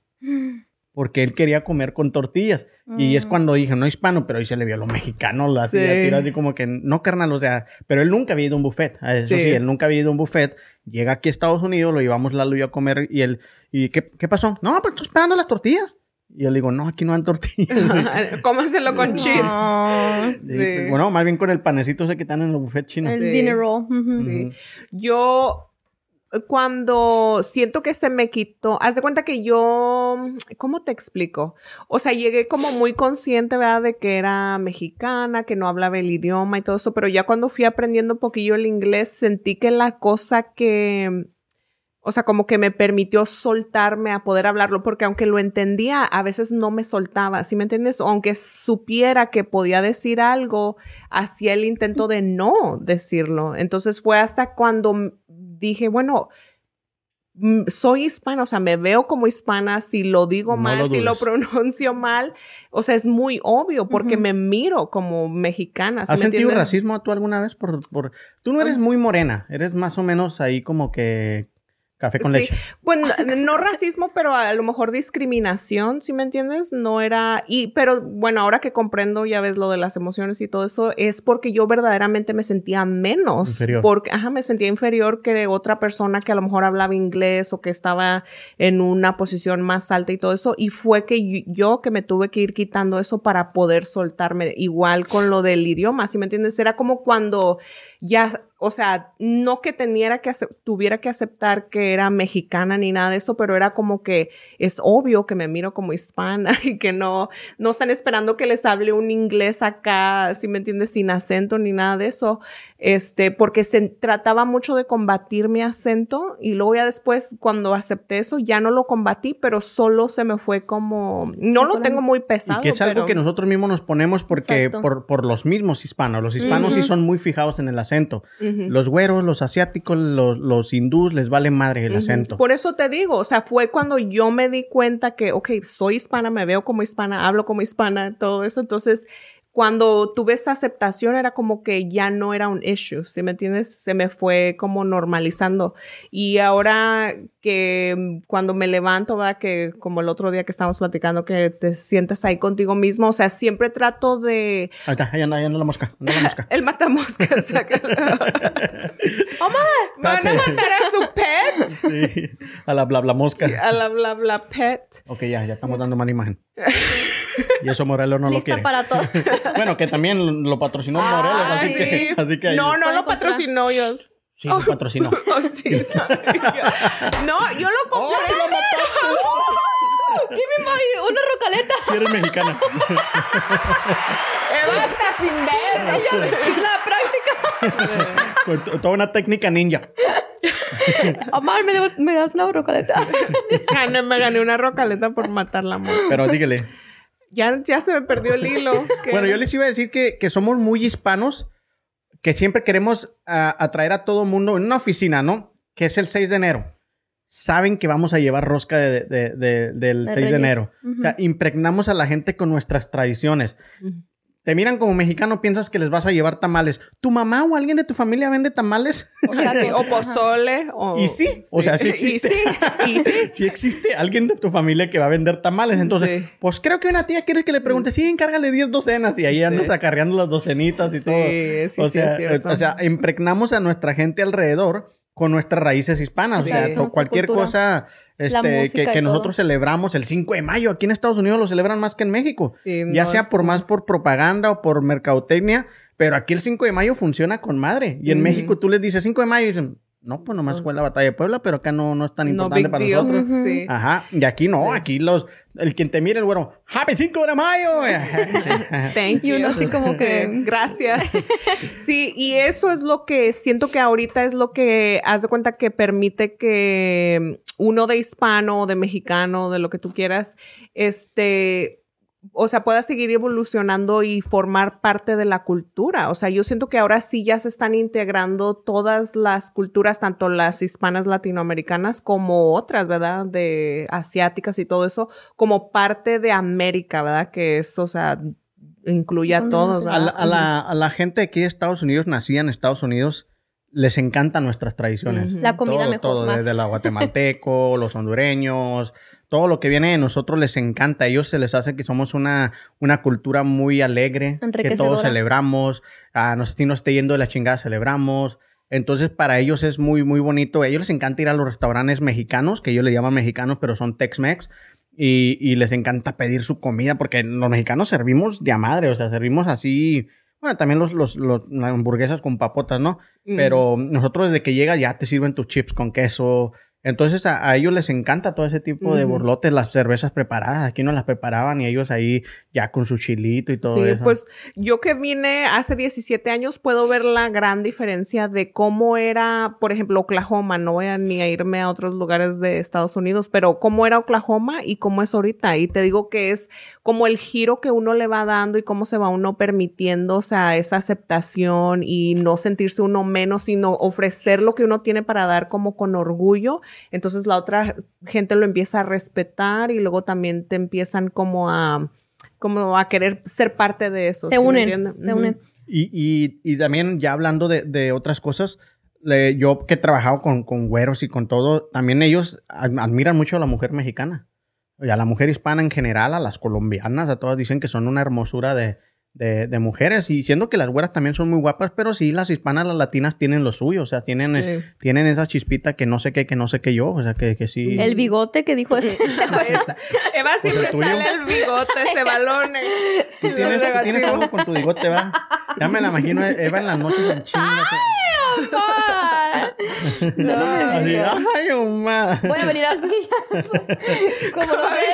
Porque él quería comer con tortillas. Y es Mm. cuando dije, no hispano, pero ahí se le vio lo mexicano, la Sí. tira, tira así como que, no carnal, o sea, pero él nunca había ido a un buffet. a Eso sí. Sí. él nunca había ido a un buffet. Llega aquí a Estados Unidos, lo llevamos y yo a comer y él, ¿y qué, qué pasó? No, pues estoy esperando las tortillas. Y yo le digo, no, aquí no dan tortillas. [LAUGHS] Cómaselo con chips. Ah, Sí. Bueno, más bien con el panecito ese que están en los buffets chinos. el Sí. dinner roll. Yo cuando siento que se me quitó, haz de cuenta que yo, ¿cómo te explico? O sea, llegué como muy consciente, ¿verdad? De que era mexicana, que no hablaba el idioma y todo eso, pero ya cuando fui aprendiendo un poquillo el inglés, sentí que la cosa que, O sea, como que me permitió soltarme a poder hablarlo, porque aunque lo entendía, a veces no me soltaba, ¿sí me entiendes? Aunque supiera que podía decir algo, hacía el intento de no decirlo. Entonces fue hasta cuando dije, bueno, mm, soy hispana, o sea, me veo como hispana, si lo digo No mal, lo si lo pronuncio mal, o sea, es muy obvio porque me miro como mexicana. ¿sí ¿Has me sentido entiendes? racismo tú alguna vez? Por, por... Tú no eres muy morena, eres más o menos ahí como que café con Sí. leche. Bueno, no racismo, pero a lo mejor discriminación, ¿sí me entiendes? No era, y, pero bueno, ahora que comprendo, ya ves lo de las emociones y todo eso, es porque yo verdaderamente me sentía menos. Inferior. Porque, ajá, me sentía inferior que otra persona que a lo mejor hablaba inglés o que estaba en una posición más alta y todo eso. Y fue que yo, yo que me tuve que ir quitando eso para poder soltarme. Igual con lo del idioma, ¿sí me entiendes? Era como cuando ya, o sea, no que teniera que tuviera que aceptar que era mexicana ni nada de eso, pero era como que es obvio que me miro como hispana [LAUGHS] y que no, no están esperando que les hable un inglés acá, si me entiendes, sin acento ni nada de eso, este, porque se trataba mucho de combatir mi acento y luego ya después cuando acepté eso ya no lo combatí, pero solo se me fue como, no lo tengo muy pesado. Y que es algo pero- que nosotros mismos nos ponemos porque por, por los mismos hispanos. Los hispanos sí son muy fijados en el acento. Los güeros, los asiáticos, los, los hindús les vale madre el acento. Por eso te digo, o sea, fue cuando yo me di cuenta que, ok, soy hispana, me veo como hispana, hablo como hispana, todo eso. Entonces, cuando tuve esa aceptación era como que ya no era un issue, ¿sí me entiendes? Se me fue como normalizando. Y ahora que mm, cuando me levanto, ¿verdad? Que como el otro día que estábamos platicando, que te sientas ahí contigo mismo, o sea, siempre trato de... Ahí está, ahí anda, ahí anda la mosca. anda la mosca. [LAUGHS] El matamoscas. [LAUGHS] ¿Van a matar a su pet? Sí, a la bla bla mosca. A la bla bla pet. Ok, ya, ya estamos dando mala imagen. [LAUGHS] Y eso Morelos no lo Lista quiere. para todo. [LAUGHS] Bueno, que también lo patrocinó Morelos, Ah, así, sí. que, así que ahí- No, no lo encontrar. patrocinó yo. Sí, lo patrocinó. [LAUGHS] Oh, sí, [LAUGHS] sabía. No, yo lo ¡Oh, compré. sí lo mataste! Ay, una rocaleta. Sí eres mexicana. Eva está sin ver. La práctica. Con to- toda una técnica ninja. Omar, ¿me, me das una rocaleta. Gané, me gané una rocaleta por matar la mosca. Pero dígale. Ya, ya se me perdió el hilo. [LAUGHS] ¿Qué? Bueno, yo les iba a decir que, que somos muy hispanos, que siempre queremos atraer a todo mundo en una oficina, ¿no? Que es el 6 de enero. Saben que vamos a llevar rosca de- de- de- del De 6 de Reyes. enero. Ujú. O sea, impregnamos a la gente con nuestras tradiciones. Te miran como mexicano, piensas que les vas a llevar tamales. ¿Tu mamá o alguien de tu familia vende tamales? Sí, o pozole. O, Y sí, o sea, sí [LAUGHS] existe. Y sí, y sí. [LAUGHS] Si existe alguien de tu familia que va a vender tamales, entonces, Sí. pues creo que una tía quiere que le pregunte, sí, encárgale 10 docenas y ahí andas Sí. acarreando las docenitas y Sí, todo. sí, o sí, sea, es cierto. o sea, impregnamos a nuestra gente alrededor con nuestras raíces hispanas. Sí. O sea, cualquier cultura. cosa este, que, nosotros celebramos el 5 de mayo. Aquí en Estados Unidos lo celebran más que en México. Sí, ya no, sea por sí. más por propaganda o por mercadotecnia, pero aquí el 5 de mayo funciona con madre. Y en. México tú les dices 5 de mayo y dicen, no, pues nomás fue la batalla de Puebla, pero acá no, no es tan importante para deal. nosotros. Sí. Ajá, y aquí no, Sí. aquí los, el quien te mire el güero, Happy 5 de mayo. [LAUGHS] [LAUGHS] Thank Y uno you. así como que- Gracias. [LAUGHS] Sí, y eso es lo que siento que ahorita es lo que haz de cuenta que permite que uno de hispano, de mexicano, de lo que tú quieras, este, o sea, pueda seguir evolucionando y formar parte de la cultura. O sea, yo siento que ahora sí ya se están integrando todas las culturas, tanto las hispanas latinoamericanas como otras, ¿verdad? De asiáticas y todo eso, como parte de América, ¿verdad? Que es, o sea, incluye a todos. A la, ¿verdad? a la- a la gente aquí de Estados Unidos, nacida en Estados Unidos, les encantan nuestras tradiciones. La comida todo, mejor, todo, más. desde la guatemalteco, [LAUGHS] los hondureños, todo lo que viene de nosotros les encanta. A ellos se les hace que somos una, una cultura muy alegre, que todos celebramos. A no sé si nos esté yendo de la chingada, celebramos. Entonces, para ellos es muy, muy bonito. A ellos les encanta ir a los restaurantes mexicanos, que ellos le llaman mexicanos, pero son Tex-Mex. Y, y les encanta pedir su comida, porque los mexicanos servimos de a madre, o sea, servimos así. Bueno, también los, los, los- las hamburguesas con papotas, ¿no? Pero nosotros desde que llegas ya te sirven tus chips con queso, Entonces a, a ellos les encanta todo ese tipo de borlotes, las cervezas preparadas. Aquí no las preparaban y ellos ahí ya con su chilito y todo Sí, eso. pues yo que vine hace 17 años puedo ver la gran diferencia de cómo era, por ejemplo, Oklahoma. No voy a ni a irme a otros lugares de Estados Unidos, pero cómo era Oklahoma y cómo es ahorita. Y te digo que es como el giro que uno le va dando y cómo se va uno permitiendo, o sea, esa aceptación y no sentirse uno menos, sino ofrecer lo que uno tiene para dar como con orgullo. Entonces la otra gente lo empieza a respetar y luego también te empiezan como a como a querer ser parte de eso. Se ¿sí me unen, se unen. Y, y, y también ya hablando de, de otras cosas, le- yo que he trabajado con, con güeros y con todo, también ellos ad- admiran mucho a la mujer mexicana. Y a la mujer hispana en general, a las colombianas, a todas dicen que son una hermosura de, de, de mujeres. Y siendo que las güeras también son muy guapas, pero sí, las hispanas, las latinas tienen lo suyo. O sea, tienen, eh, Sí. tienen esa chispita que no sé qué, que no sé qué yo. O sea, que, que sí. El bigote que dijo este. [LAUGHS] Eva siempre el tuyo. sale el bigote, ese balón. eh, ¿Tú lo tienes, tú tienes algo con tu bigote, va? Ya me la imagino, Eva en las noches en chingas. No, Así, ay, Omar. Voy a venir así. [LAUGHS] Como no sé.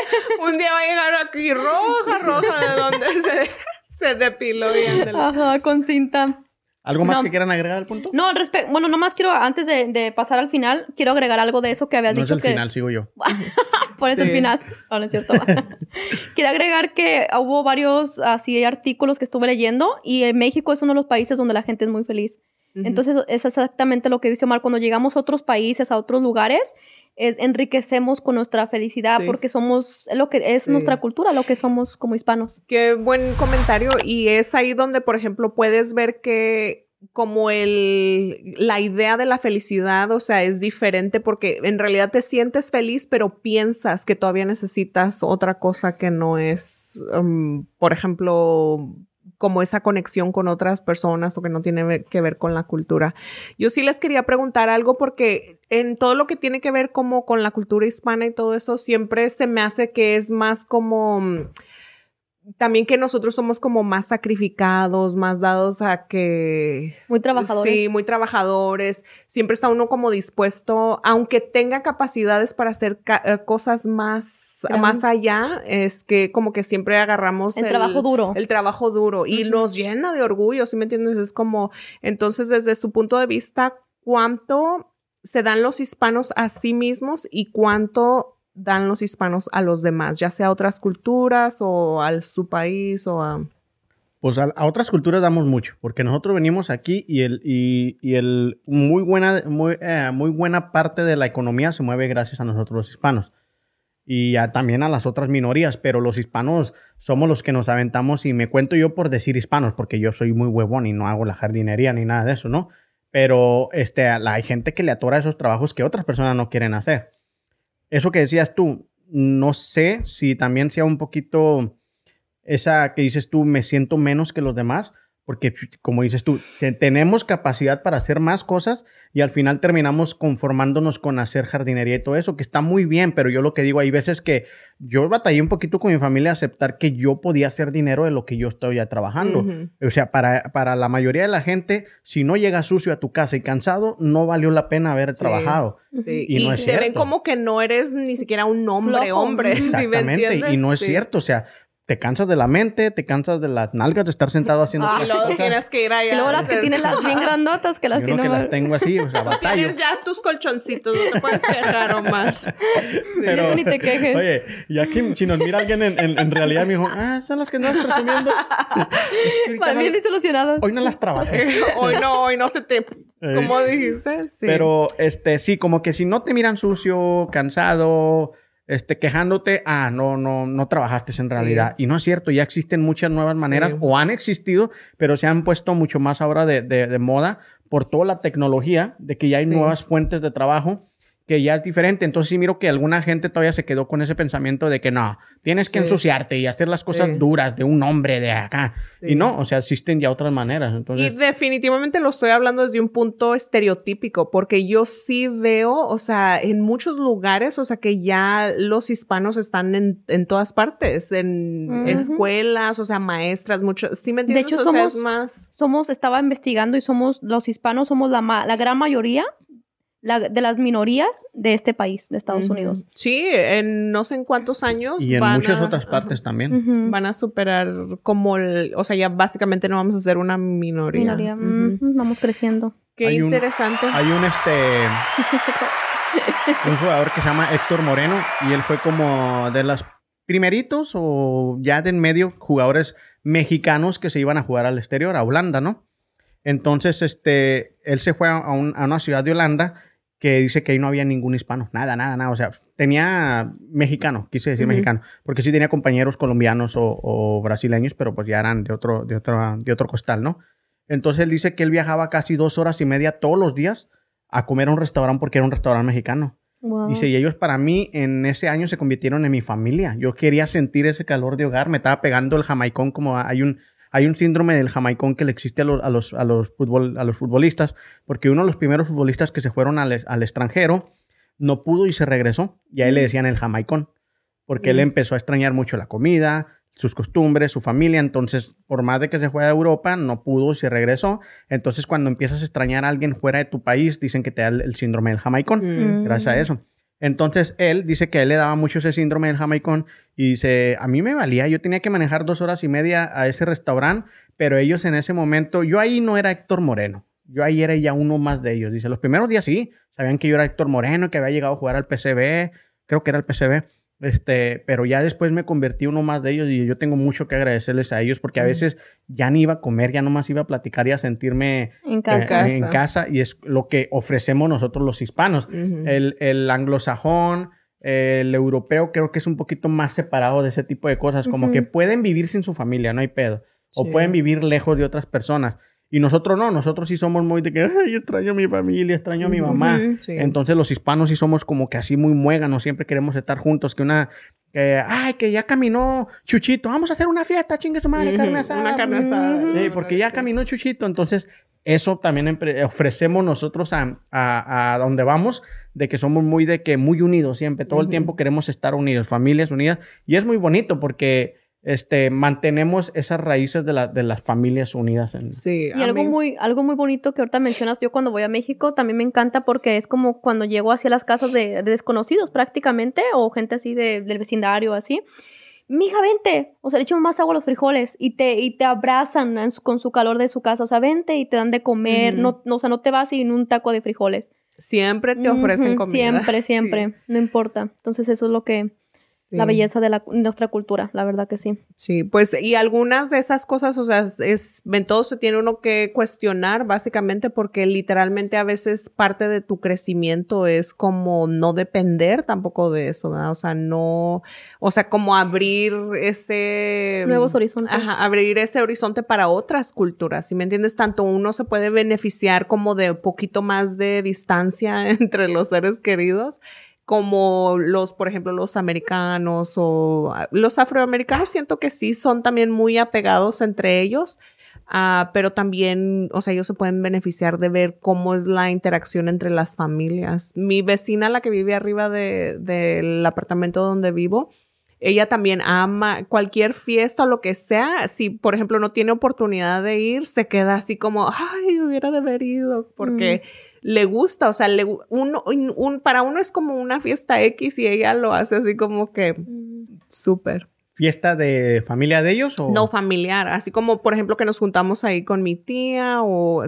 Un día va a llegar aquí roja, roja, de donde se, se depiló bien. de la- Ajá, con cinta. ¿Algo más No. que quieran agregar al punto? No, al respecto. Bueno, nomás quiero, antes de, de pasar al final, quiero agregar algo de eso que habías No es dicho el que. final, sigo yo. [LAUGHS] Por eso el final. No, no es cierto. [LAUGHS] Quiero agregar que hubo varios así artículos que estuve leyendo y en México es uno de los países donde la gente es muy feliz. Entonces es exactamente lo que dice Omar. Cuando llegamos a otros países, a otros lugares, es enriquecemos con nuestra felicidad Sí. porque somos lo que es Sí. nuestra cultura, lo que somos como hispanos. Qué buen comentario. Y es ahí donde, por ejemplo, puedes ver que como el, la idea de la felicidad, o sea, es diferente porque en realidad te sientes feliz, pero piensas que todavía necesitas otra cosa que no es, um, por ejemplo, como esa conexión con otras personas o que no tiene que ver con la cultura. Yo sí les quería preguntar algo porque en todo lo que tiene que ver como con la cultura hispana y todo eso, siempre se me hace que es más como mm, también que nosotros somos como más sacrificados, más dados a que Muy trabajadores. Sí, muy trabajadores. Siempre está uno como dispuesto, aunque tenga capacidades para hacer ca- eh, cosas más, Gran- más allá, es que como que siempre agarramos el, trabajo duro. el trabajo duro y nos llena de orgullo, ¿sí me entiendes? Es como, entonces desde su punto de vista, ¿cuánto se dan los hispanos a sí mismos y cuánto dan los hispanos a los demás, ya sea a otras culturas o a su país o a... Pues a, otras culturas damos mucho, porque nosotros venimos aquí y el, y, el muy buena, muy, eh, muy buena parte de la economía se mueve gracias a nosotros los hispanos. Y a- también a las otras minorías, pero los hispanos somos los que nos aventamos y me cuento yo por decir hispanos, porque yo soy muy huevón y no hago la jardinería ni nada de eso, ¿no? Pero este, la- hay gente que le atora esos trabajos que otras personas no quieren hacer. Eso que decías tú, no sé si también sea un poquito esa que dices tú, me siento menos que los demás, porque como dices tú, te- tenemos capacidad para hacer más cosas y al final terminamos conformándonos con hacer jardinería y todo eso, que está muy bien, pero yo lo que digo, hay veces que yo batallé un poquito con mi familia a aceptar que yo podía hacer dinero de lo que yo estoy ya trabajando. Ujú. O sea, para, para la mayoría de la gente, si no llegas sucio a tu casa y cansado, no valió la pena haber Sí. trabajado. Sí, Y Y, no es te ven cierto. como que no eres ni siquiera un hombre, Flojo. hombre. ¿sí me Exactamente, y no es Sí. cierto, o sea, te cansas de la mente, te cansas de las nalgas de estar sentado haciendo Ah, luego cosas. tienes que ir allá. Y luego las que tienen las bien grandotas que las tienen. las tengo así, o sea, [LAUGHS] batallo. Tienes ya tus colchoncitos, no te puedes quejar, Omar. [LAUGHS] Pero- Eso ni te quejes. Oye, y aquí si nos mira alguien en, en- en realidad me dijo, ah, son las que andas presumiendo. [LAUGHS] Para bien disolucionadas. hoy no las trabajé. hoy no, hoy no se te... ¿Cómo dijiste? Sí. Pero, este, sí, como que si no te miran sucio, cansado, este, quejándote, ah, no, no, no trabajaste en realidad. Y no es cierto, ya existen muchas nuevas maneras, Sí. o han existido, pero se han puesto mucho más ahora de, de- de moda por toda la tecnología, de que ya hay Sí. nuevas fuentes de trabajo que ya es diferente. Entonces sí miro que alguna gente todavía se quedó con ese pensamiento de que no, tienes que Sí. ensuciarte y hacer las cosas Sí. duras de un hombre de acá. Sí. Y no, o sea, existen ya otras maneras. Y Entonces, definitivamente lo estoy hablando desde un punto estereotípico, porque yo sí veo, o sea, en muchos lugares, o sea, que ya los hispanos están en, en todas partes, en escuelas, o sea, maestras, muchos, ¿sí me De entiendes? hecho, o sea, somos- es más... Somos, estaba investigando y somos, los hispanos somos la, ma- la gran mayoría la- de las minorías de este país, de Estados. Unidos. Sí, en no sé en cuántos años. Y en van muchas a- otras partes también. Van a superar como el, o sea, ya básicamente no vamos a ser una minoría. Minoría. Ujú. Ujú, Vamos creciendo. Qué Hay un- interesante. Hay un este [LAUGHS] un jugador que se llama Héctor Moreno y él fue como de los primeritos o ya de en medio jugadores mexicanos que se iban a jugar al exterior, a Holanda, ¿no? Entonces, este, él se fue a, a un- a una ciudad de Holanda que dice que ahí no había ningún hispano, nada, nada, nada, o sea, tenía mexicano, quise decir Ujú. mexicano, porque sí tenía compañeros colombianos o, o brasileños, pero pues ya eran de otro, de otro, de otro costal, ¿no? Entonces él dice que él viajaba casi dos horas y media todos los días a comer a un restaurante porque era un restaurante mexicano. Wow. Dice, y ellos para mí en ese año se convirtieron en mi familia. Yo quería sentir ese calor de hogar, me estaba pegando el jamaicón como hay un, hay un síndrome del jamaicón que le existe a los, a los, a los, futbol, a los futbolistas, porque uno de los primeros futbolistas que se fueron al, al extranjero no pudo y se regresó, y a él le decían el jamaicón, porque él Mm. empezó a extrañar mucho la comida, sus costumbres, su familia, entonces por más de que se fue a Europa, no pudo y se regresó. Entonces cuando empiezas a extrañar a alguien fuera de tu país, dicen que te da el, el síndrome del jamaicón Mm. gracias a eso. Entonces él dice que a él le daba mucho ese síndrome del jamaicón y dice, a mí me valía, yo tenía que manejar dos horas y media a ese restaurante, pero ellos en ese momento, yo ahí no era Héctor Moreno, yo ahí era ya uno más de ellos. Dice, los primeros días sí, sabían que yo era Héctor Moreno, que había llegado a jugar al PCB, creo que era el PCB, este, pero ya después me convertí uno más de ellos y yo tengo mucho que agradecerles a ellos porque a veces ya ni iba a comer, ya nomás iba a platicar y a sentirme En eh, casa. casa. en casa y es lo que ofrecemos nosotros los hispanos. El, el anglosajón, el europeo, creo que es un poquito más separado de ese tipo de cosas. Como que pueden vivir sin su familia, no hay pedo. O pueden vivir lejos de otras personas. Y nosotros no, nosotros sí somos muy de que, ay, extraño a mi familia, extraño a mi mamá. Sí. Entonces los hispanos sí somos como que así muy muéganos, siempre queremos estar juntos, que una, que, ay, que ya caminó Chuchito, vamos a hacer una fiesta, chingue su madre, carne asada. Una carne asada. Sí, porque ya caminó Chuchito, entonces eso también ofrecemos nosotros a, a, a donde vamos, de que somos muy de que muy unidos siempre, todo el tiempo queremos estar unidos, familias unidas, y es muy bonito porque este, mantenemos esas raíces de, la- de las familias unidas. En, Sí, Y algo mí- muy, algo muy bonito que ahorita mencionas, yo cuando voy a México también me encanta porque es como cuando llego hacia las casas de, de desconocidos prácticamente o gente así de- del vecindario así. Mija, vente. O sea, le echamos más agua a los frijoles y te, y te abrazan en su- con su calor de su casa. O sea, vente y te dan de comer. No, no, o sea, no te vas sin un taco de frijoles. Siempre te ofrecen comida. Siempre, [LAUGHS] Sí, siempre. No importa. Entonces, eso es lo que, la sí. belleza de la, nuestra cultura, la verdad que sí. Sí, pues y algunas de esas cosas, o sea, es, en todo se tiene uno que cuestionar básicamente porque literalmente a veces parte de tu crecimiento es como no depender tampoco de eso, ¿verdad? O sea, no, o sea, como abrir ese... Nuevos horizontes. Ajá, abrir ese horizonte para otras culturas, si me entiendes? Tanto uno se puede beneficiar como de poquito más de distancia [LAUGHS] entre los seres queridos, como los, por ejemplo, los americanos o ah, los afroamericanos, siento que sí son también muy apegados entre ellos. ah, pero también, o sea, ellos se pueden beneficiar de ver cómo es la interacción entre las familias. Mi vecina, la que vive arriba de- del apartamento donde vivo, ella también ama cualquier fiesta o lo que sea. Si, por ejemplo, no tiene oportunidad de ir, se queda así como, ay, hubiera de haber ido, porque le gusta, o sea, le, uno, un, un- para uno es como una fiesta X y ella lo hace así como que súper. ¿Fiesta de familia de ellos? O... No familiar, así como, por ejemplo, que nos juntamos ahí con mi tía o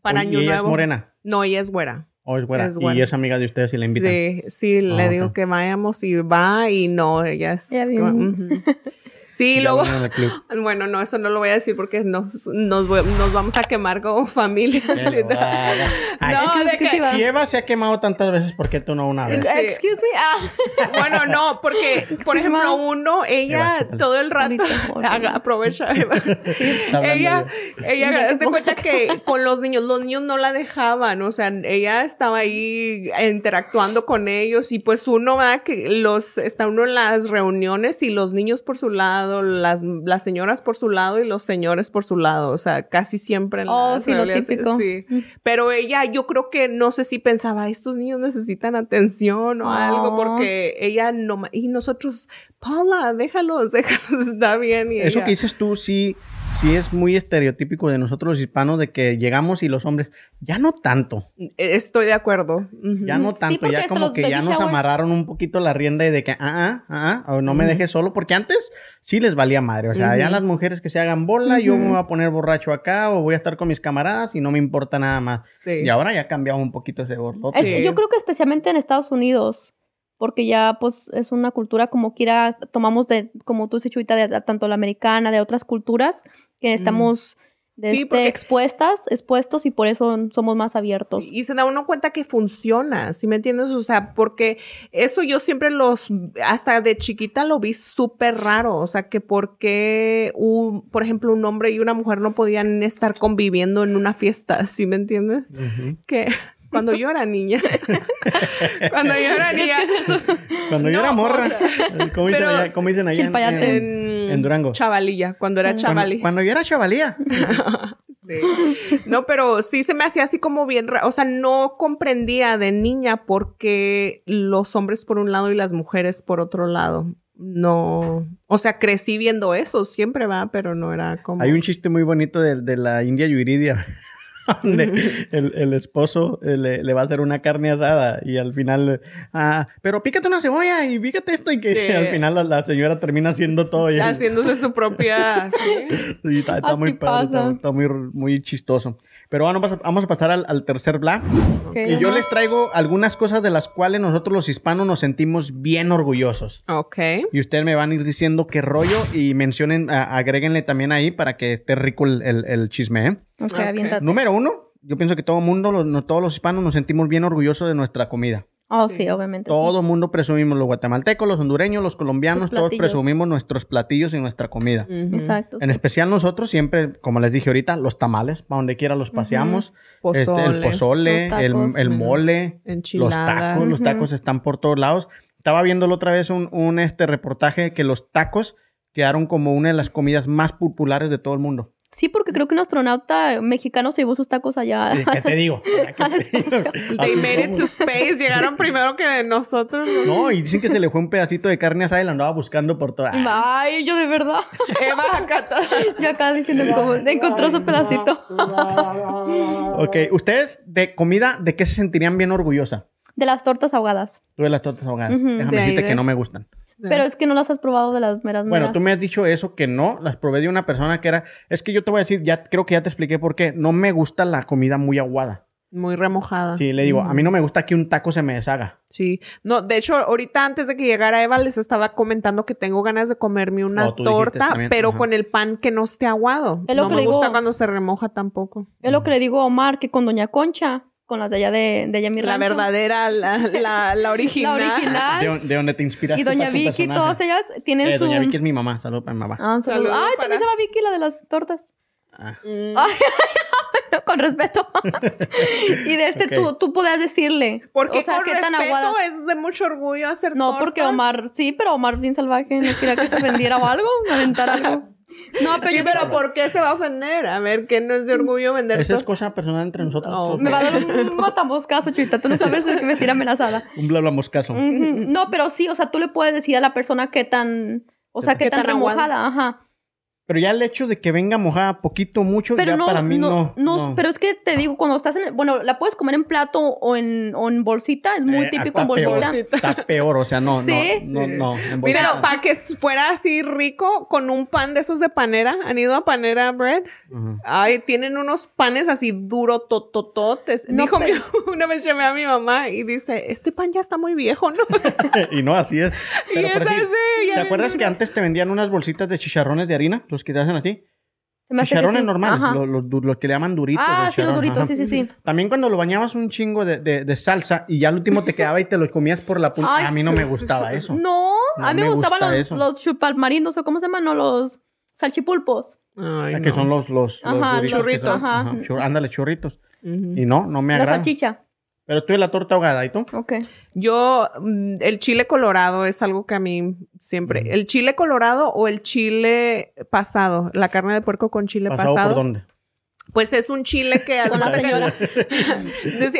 para Año ¿y ella Nuevo. es morena? No, ella es güera. ¿O es güera? Es güera. Y es amiga de ustedes y la invitan. Sí, sí, le Ah, digo ok. que vayamos y va y no, ella es... [LAUGHS] Sí, luego... [LAUGHS] Bueno, no, eso no lo voy a decir porque nos, nos, nos vamos a quemar como familia. [LAUGHS] Sí. Ay, No, de que- Si Eva se ha quemado tantas veces, ¿por qué tú no una vez? Sí. Excuse me. Ah. [LAUGHS] Bueno, no, porque, por ejemplo, uno, ella todo el rato Ahorita, aprovecha. Eva. Ella, ella. que de cuenta que con los niños, los niños no la dejaban, o sea, ella estaba ahí interactuando con ellos y pues uno va que los, está uno en las reuniones y los niños por su lado, las, las señoras por su lado y los señores por su lado, o sea, casi siempre en Oh, las sí, lo típico. sí. Pero ella, yo creo que no sé si pensaba, estos niños necesitan atención o algo, Oh. porque ella no, y nosotros, Paula, déjalos, déjalos, [LAUGHS] está bien. Y Eso ella- que dices tú, sí, sí es muy estereotípico de nosotros los hispanos de que llegamos y los hombres, ya no tanto, Estoy de acuerdo. Ya no tanto, ya como que ya nos showers- amarraron un poquito la rienda y de que, ah, ah, ah, ah, o no me dejes solo, porque antes sí les valía madre, o sea, ya las mujeres que se hagan bola, yo me voy a poner borracho acá o voy a estar con mis camaradas y no me importa nada más. Sí. Y ahora ya ha cambiado un poquito ese borlote. Sí. Yo creo que especialmente en Estados Unidos, porque ya pues es una cultura como quiera, tomamos de, como tú dices, Chuita, de, de tanto la americana, de otras culturas, que estamos de Sí, este, porque- expuestas, expuestos y por eso somos más abiertos. Y se da uno cuenta que funciona, ¿sí me entiendes? O sea, porque eso yo siempre los, hasta de chiquita lo vi súper raro, o sea, que porque un, por ejemplo, un hombre y una mujer no podían estar conviviendo en una fiesta, ¿sí me entiendes? Que cuando yo era niña, [LAUGHS] cuando yo era niña, Cuando yo No, era morra, o sea, ¿cómo, dicen allá, cómo dicen allá en- Durango. Chavalilla, cuando era Cuando, chavalí. cuando yo era chavalía. [LAUGHS] Sí. No, pero sí se me hacía así como bien, o sea, no comprendía de niña por qué los hombres por un lado y las mujeres por otro lado. No, o sea, crecí viendo eso siempre va, pero no era como Hay un chiste muy bonito de, de la India Yuridia. [LAUGHS] Donde el, el esposo eh, le, le va a hacer una carne asada y al final, ah, pero pícate una cebolla y pícate esto y que Sí. al final la, la señora termina haciendo todo. y- haciéndose su propia [LAUGHS] sí. está, muy padre, está, muy, muy chistoso. Pero bueno, vamos a, pasar al, al tercer bla. Ok. Y yo les traigo algunas cosas de las cuales nosotros los hispanos nos sentimos bien orgullosos. Ok. Y ustedes me van a ir diciendo qué rollo y mencionen, a- agréguenle también ahí para que esté rico el, el- el chisme, ¿eh? Número uno, yo pienso que todo mundo, los- no, todos los hispanos nos sentimos bien orgullosos de nuestra comida. Oh, Sí. sí, obviamente. Todo el mundo presumimos, los guatemaltecos, los hondureños, los colombianos, todos presumimos nuestros platillos y nuestra comida. Exacto. En sí. especial nosotros siempre, como les dije ahorita, los tamales, para donde quiera los paseamos. Este, el Pozole, el, tacos. el mole, enchiladas. los tacos, los tacos están por todos lados. Estaba viendo la otra vez un, un, este reportaje que los tacos quedaron como una de las comidas más populares de todo el mundo. Sí, porque creo que un astronauta mexicano se llevó sus tacos allá. ¿Qué te digo? [LAUGHS] ¿Qué te digo? [LAUGHS] They made it to space, llegaron primero que nosotros. No, y dicen que se le fue un pedacito de carne asada y la andaba buscando por toda. Ay, yo de verdad. [LAUGHS] Eva acá to- Yo acá diciendo cómo encontró su pedacito. Ok, ¿ustedes de comida, de qué se sentirían bien orgullosa? De las tortas ahogadas. Tú de las tortas ahogadas. Déjame De decirte de- que no me gustan. Pero es que no las has probado de las meras Bueno, meras. tú me has dicho eso, que no, las probé de una persona que era... Es que yo te voy a decir, ya creo que ya te expliqué por qué. No me gusta la comida muy aguada. Muy remojada. Sí, le digo, a mí no me gusta que un taco se me deshaga. Sí, no, de hecho, ahorita antes de que llegara Eva, les estaba comentando que tengo ganas de comerme una Oh, torta, también, pero ajá. con el pan que no esté aguado. Es lo no que me le gusta digo. cuando se remoja tampoco. Es lo que le digo a Omar, que con Doña Concha, con las de allá de, de allá en mi La rancho, verdadera, la, la, [LAUGHS] la original. La ¿De, original. dónde- de dónde te inspiraste y Doña para tu Vicky, personaje? todas ellas tienen Eh, su... Doña Vicky es mi mamá. Saludos para mi mamá. Ah, un saludo. Ay, para- también se llama Vicky, la de las tortas. Ah. Mm. [LAUGHS] con respeto. [LAUGHS] y de este, tú, tú podías decirle. Porque o sea, con qué tan respeto aguadas. es de mucho orgullo hacer No, porque. Omar, sí, pero Omar bien salvaje, no quería que se ofendiera o algo, aventar algo. No, pero Sí, pero ¿por qué se va a ofender? A ver, ¿qué no es de orgullo vender Esa es cosa personal entre nosotros. Oh, me va a dar un matamoscazo, chuita. Tú no sabes el que me tira amenazada. [LAUGHS] Un bla bla moscaso. No, pero sí, o sea, tú le puedes decir a la persona qué tan, o sea, qué, ¿Qué tan, tan remojada, ajá. Pero ya el hecho de que venga mojada poquito, mucho, Pero ya no, para mí no. no, pero es que te digo, cuando estás en, bueno, la puedes comer en plato o en, o en bolsita, es muy Eh, típico en bolsita. peor. Está peor, o sea, no, Sí. no, no, Sí. no, en Mira, bolsita. para que fuera así rico con un pan de esos de panera. ¿Han ido a panera bread? Ujú. Ay, tienen unos panes así duro, totototes. No, Dijo pero- mi, [LAUGHS] una vez llamé a mi mamá y dice, este pan ya está muy viejo, ¿no? [LAUGHS] y no, así es. [LAUGHS] y Pero por esa decir, sí, ya ¿Te acuerdas que antes te vendían unas bolsitas de chicharrones de harina? Los que te hacen así. Chicharrones sí. normales, los, los du- los que le llaman duritos. Ah, sí, los duritos, ajá. sí, sí, sí. También cuando lo bañabas un chingo de, de- de salsa y ya al último te quedaba y te los comías por la punta. A mí no me gustaba eso. No, No a mí me, me gustaban gusta los, eso. los chupalmarindos, o cómo se llaman, no, los salchipulpos. Ay, Ah, que no. son los, los, los Ajá, duritos churritos. son- Ajá. chur- ándale, churritos. Y no, no me La agrada. salchicha. Pero tú de la torta ahogada, ¿y tú? Ok. Yo, mm, el chile colorado es algo que a mí siempre. ¿El chile colorado o el chile pasado? La carne de puerco con chile ¿Pasado pasado. por dónde? Pues es un chile que [LAUGHS] Con la señora. [LAUGHS]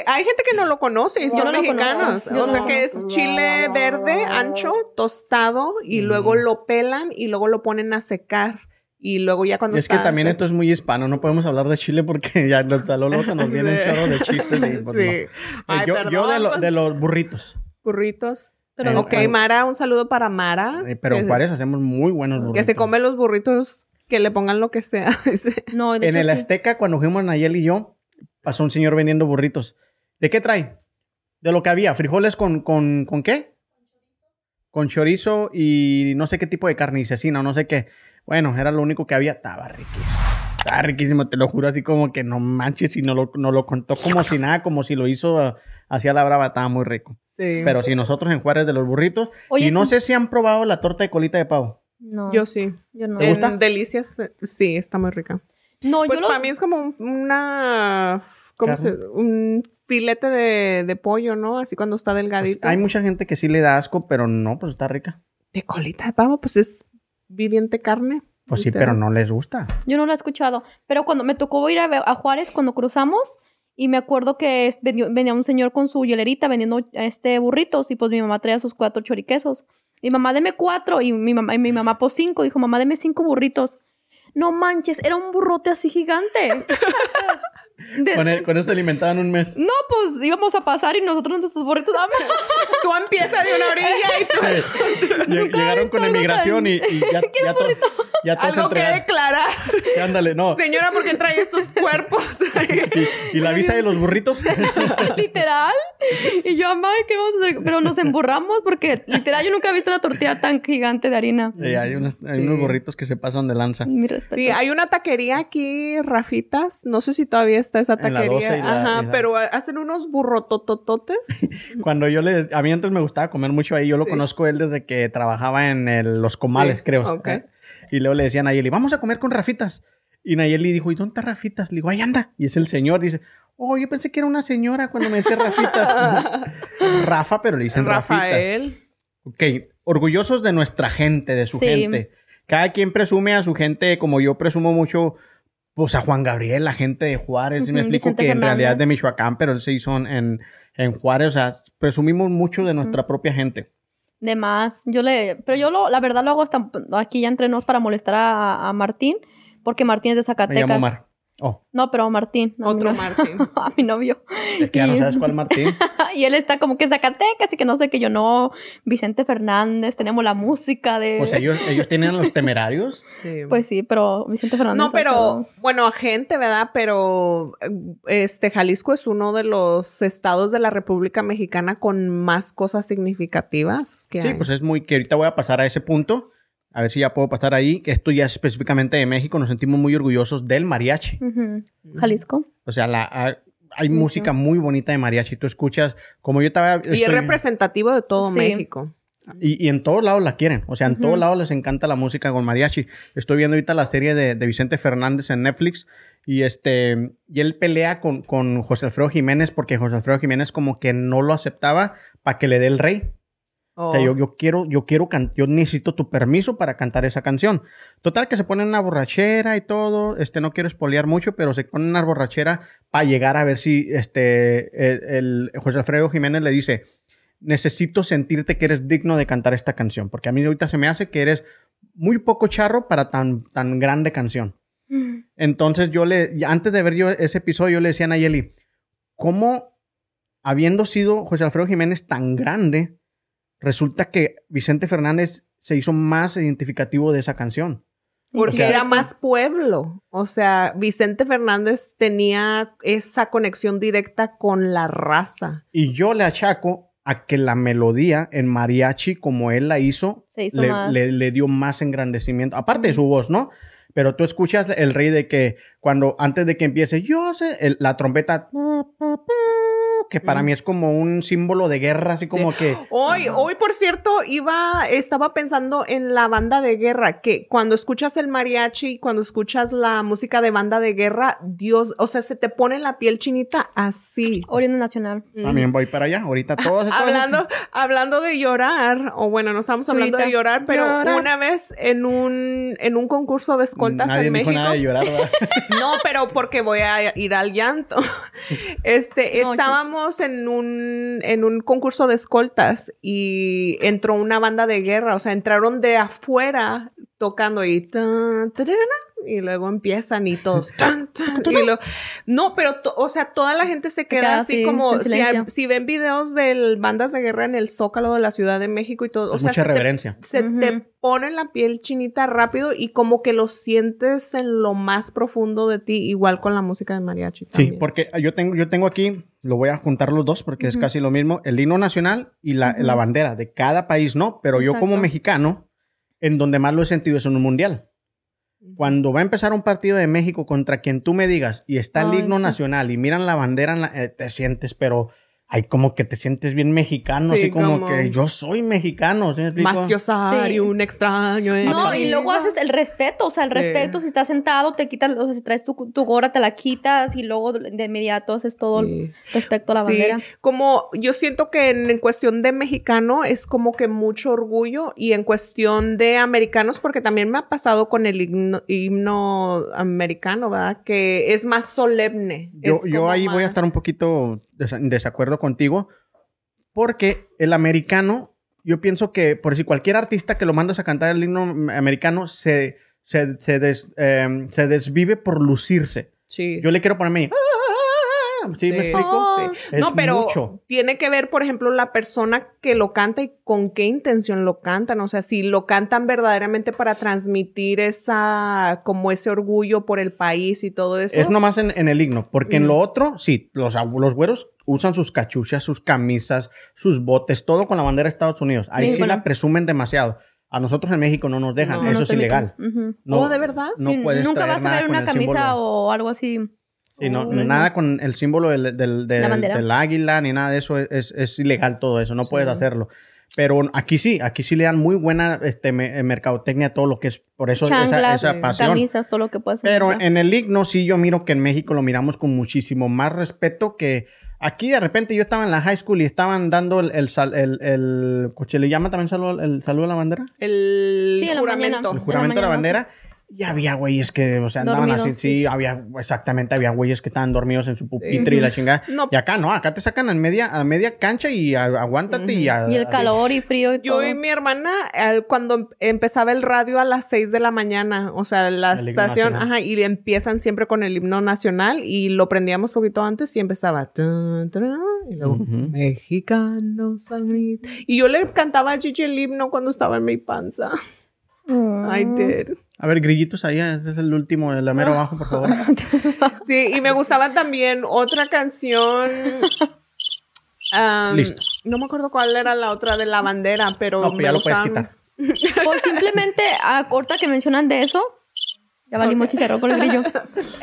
hay gente que no lo conoce y son no lo mexicanos. conozco. O sea no. que es chile verde, ancho, tostado, y Mm. luego lo pelan y luego lo ponen a secar. Y luego ya cuando Es que también se- esto es muy hispano, no podemos hablar de Chile porque [LAUGHS] ya lo- a lo loco se nos [LAUGHS] viene un Sí. chorro de chistes. y, pues. Sí. Eh, Ay, yo, yo de, lo- los burritos. burritos. Pero Eh, ok. Mara, un saludo para Mara. Eh, Pero en Juárez hacemos muy buenos burritos. que se come los burritos, que le pongan lo que sea. [LAUGHS] No, de En hecho, el sí. Azteca, cuando fuimos Nayel y yo, pasó un señor vendiendo burritos. ¿De qué trae? De lo que había. ¿Frijoles con, con, con qué? Con chorizo y no sé qué tipo de carne, y cecina, no sé qué. Bueno, era lo único que había. Estaba riquísimo. Estaba riquísimo, te lo juro, así como que no manches y no lo, no lo contó como si nada, como si lo hizo hacia la brava, estaba muy rico. Sí. Pero si nosotros en Juárez de los burritos. Oye, y no sí. sé si han probado la torta de colita de pavo. No, yo sí. yo no. ¿Te gusta? En Delicias, eh, sí, está muy rica. No, Pues yo lo- para mí es como un- una... ¿Cómo se Un filete de, de pollo, ¿no? Así cuando está Pues, delgadito. hay mucha gente que sí le da asco, pero no, pues está rica. De colita de pavo, pues es viviente carne. Pues sí, pero no les gusta. Yo no lo he escuchado. Pero cuando me tocó ir a, Juárez cuando cruzamos, y me acuerdo que es- vendió- venía un señor con su hielerita vendiendo este burritos, y pues mi mamá traía sus cuatro choriquesos. Y mamá, deme cuatro. Y mi mamá, y mi mamá, pues cinco. Dijo, mamá, deme cinco burritos. No manches, era un burrote así gigante. [LAUGHS] De- Con, el- con eso se alimentaban un mes. No, pues íbamos a pasar y nosotros nuestros burritos. ¡Ah, [LAUGHS] Tú empiezas de una orilla y tú... He Llegaron con emigración tan- y, y ya, [LAUGHS] ya, to- ya todos Algo que declarar. Sí, Ándale, no. Señora, ¿por qué trae estos cuerpos? [LAUGHS] Y, y la visa de los burritos. [LAUGHS] literal. Y yo, mamá, ¿qué vamos a hacer? Pero nos emburramos porque literal yo nunca he visto una tortilla tan gigante de harina. Eh, hay unos, hay Sí. unos burritos que se pasan de lanza. Mi respeto. Sí, hay una taquería aquí, Rafitas. No sé si todavía está esa En la taquería. 12 y la- Ajá, y la- pero hacen unos burrototototes. [LAUGHS] Cuando yo le... A mí antes me gustaba comer mucho ahí. Yo lo Sí. conozco él desde que trabajaba en el- los comales, Sí, creo. Eh, Y luego le decían a Nayeli, vamos a comer con Rafitas. Y Nayeli dijo, ¿y dónde está Rafitas? Le digo, ahí anda. Y es el señor. Dice, oh, yo pensé que era una señora cuando me decía Rafitas. [LAUGHS] Rafa, pero le dicen Rafita. Rafael. Ok, orgullosos de nuestra gente, de su Sí. gente. Cada quien presume a su gente, como yo presumo mucho, pues a Juan Gabriel, la gente de Juárez. ¿sí me Ujú, explico Vicente que en realidad es de Fernández. Michoacán, pero él se hizo en, en Juárez. O sea, presumimos mucho de nuestra propia gente. De más. Yo le, pero yo lo, la verdad lo hago hasta aquí ya entre nos para molestar a, a Martín, porque Martín es de Me Zacatecas. llamo Omar. Oh, No, pero Martín. Otro no- Martín. [LAUGHS] a mi novio. es que ya no Y- sabes cuál [LAUGHS] Martín. y él está como que Zacatecas y que no sé que yo no. Vicente Fernández, tenemos la música de. O sea, ellos, ellos tienen los temerarios. [LAUGHS] Sí. Pues sí, pero Vicente Fernández. No, pero hecho- bueno, gente, ¿verdad? Pero este Jalisco es uno de los estados de la República Mexicana con más cosas significativas que Sí, hay. pues es muy que ahorita voy a pasar a ese punto. A ver si ya puedo pasar ahí. Que esto ya es específicamente de México. Nos sentimos muy orgullosos del mariachi. Jalisco. O sea, la, a- hay Sí, música muy bonita de mariachi. Tú escuchas, como yo estaba... y es representativo de todo Sí. México. y, y en todos lados la quieren. O sea, en todos lados les encanta la música con mariachi. Estoy viendo ahorita la serie de, de Vicente Fernández en Netflix. Y este... Y él pelea con, con José Alfredo Jiménez porque José Alfredo Jiménez como que no lo aceptaba para que le dé el rey. O sea, yo, yo quiero, yo quiero can- yo necesito tu permiso para cantar esa canción. Total que se ponen una borrachera y todo. Este, no quiero espolear mucho, pero se ponen una borrachera para llegar a ver si este el, el José Alfredo Jiménez le dice: Necesito sentirte que eres digno de cantar esta canción. Porque a mí ahorita se me hace que eres muy poco charro para tan, tan grande canción. Entonces yo le, antes de ver yo ese episodio, yo le decía a Nayeli, ¿cómo habiendo sido José Alfredo Jiménez tan grande, resulta que Vicente Fernández se hizo más identificativo de esa canción? Porque Sí, era más pueblo. O sea, Vicente Fernández tenía esa conexión directa con la raza. Y yo le achaco a que la melodía en mariachi, como él la hizo, Se hizo le, más. le- le dio más engrandecimiento. Aparte de su voz, ¿no? Pero tú escuchas el rey de que cuando antes de que empiece, yo sé, el- la trompeta, que para Mm. mí es como un símbolo de guerra, así como que... Hoy, hoy, por cierto, iba, estaba pensando en la banda de guerra, que cuando escuchas el mariachi, cuando escuchas la música de banda de guerra, Dios, o sea, se te pone la piel chinita así. Oriente Nacional. También voy para allá. Ahorita todos. todos- Hablando, hablando de llorar, o bueno, no estamos hablando de llorar, pero Llorar. una vez en un, en un concurso de escoltas Nadie en dijo México. nada de llorar, ¿verdad? [LAUGHS] No, pero porque voy a ir al llanto. [LAUGHS] Este, No, estábamos en un, en un concurso de escoltas y entró una banda de guerra, o sea, entraron de afuera tocando y tan, y luego empiezan y todos [LAUGHS] tan, tan, y lo- no pero to- o sea toda la gente se queda queda así así, como si, ven videos de bandas de guerra en el Zócalo de la Ciudad de México y todo o Es sea mucha se te- reverencia. se te pone la piel chinita rápido y como que lo sientes en lo más profundo de ti igual con la música de mariachi Sí, también. porque yo tengo, yo tengo aquí, lo voy a juntar los dos porque es casi lo mismo, el himno nacional y la, bandera de cada país, ¿no? Pero yo como mexicano, en donde más lo he sentido es en un mundial. Cuando va a empezar un partido de México contra quien tú me digas y está el Ay, himno sí. nacional y miran la bandera, en la- eh, te sientes, pero hay como que te sientes bien mexicano, Sí, así como, como- que yo soy mexicano. ¿sí más Yosari, Sí. un extraño en No, y luego haces el respeto, o sea, el Sí. respeto, si estás sentado, te quitas, o sea, si traes tu, tu gorra, te la quitas y luego de inmediato haces todo respecto a la Sí, bandera. como yo siento que en, en cuestión de mexicano es como que mucho orgullo y en cuestión de americanos, porque también me ha pasado con el himno, himno americano, ¿verdad? Que es más solemne. Yo, es yo ahí voy a estar un poquito des- en desacuerdo contigo porque el americano, yo pienso que por si cualquier artista que lo mandas a cantar el himno americano se, se, se, des- em, se desvive por lucirse. Sí. Yo le quiero ponerme "Ah", ¿sí, me explico? Oh, Sí. Es no, pero mucho. tiene que ver, por ejemplo, la persona que lo canta y con qué intención lo cantan. O sea, si lo cantan verdaderamente para transmitir esa, como ese orgullo por el país y todo eso. Es nomás en, en el himno, porque en Mm. lo otro, sí, los, los güeros usan sus cachuchas, sus camisas, sus botes, todo con la bandera de Estados Unidos. Ahí Sí, la presumen demasiado. A nosotros en México no nos dejan, No, eso no es ilegal. No, Oh, ¿de verdad? No Sí, puedes nunca vas a ver una camisa símbolo. o algo así. Sí, no, nada con el símbolo del, del, del- La del águila ni nada de eso es, es- ilegal todo eso, no puedes Sí. hacerlo. Pero aquí sí, aquí sí le dan muy buena este, me- eh, mercadotecnia a todo lo que es, por eso esa, Chanclas, esa sí, pasión. camisas, todo lo que puedas Pero en el himno sí yo miro que en México lo miramos con muchísimo más respeto que aquí de repente yo estaba en la high school y estaban dando el, el, el, el- ¿se le llama también saludo, el saludo a la bandera? El Sí, en la juramento. El la juramento de la mañana, bandera. Y había güeyes que, o sea, andaban Dormidos, así, sí, sí. había, exactamente, había güeyes que estaban dormidos en su pupitre y la chingada. [LAUGHS] No. Y acá no, acá te sacan a media, a media cancha y a- aguántate y a- Y el así. calor y frío y Yo todo. y mi hermana, al- cuando em- empezaba el radio a las 6 de la mañana, o sea, la El estación, ajá, y empiezan siempre con el himno nacional y lo prendíamos poquito antes y empezaba. tun, tun, y luego, al grito. Y yo le cantaba a Gigi el himno cuando estaba en mi panza. Mm. I did. A ver, grillitos ahí, ese es el último, el mero abajo, por favor. [LAUGHS] Sí, y me gustaba también otra canción. Listo. No me acuerdo cuál era la otra de la bandera, pero. No, pues me ya lo puedes quitar. Pues simplemente, a corta que mencionan de eso, ya valimos chicharrón con el grillo. [LAUGHS]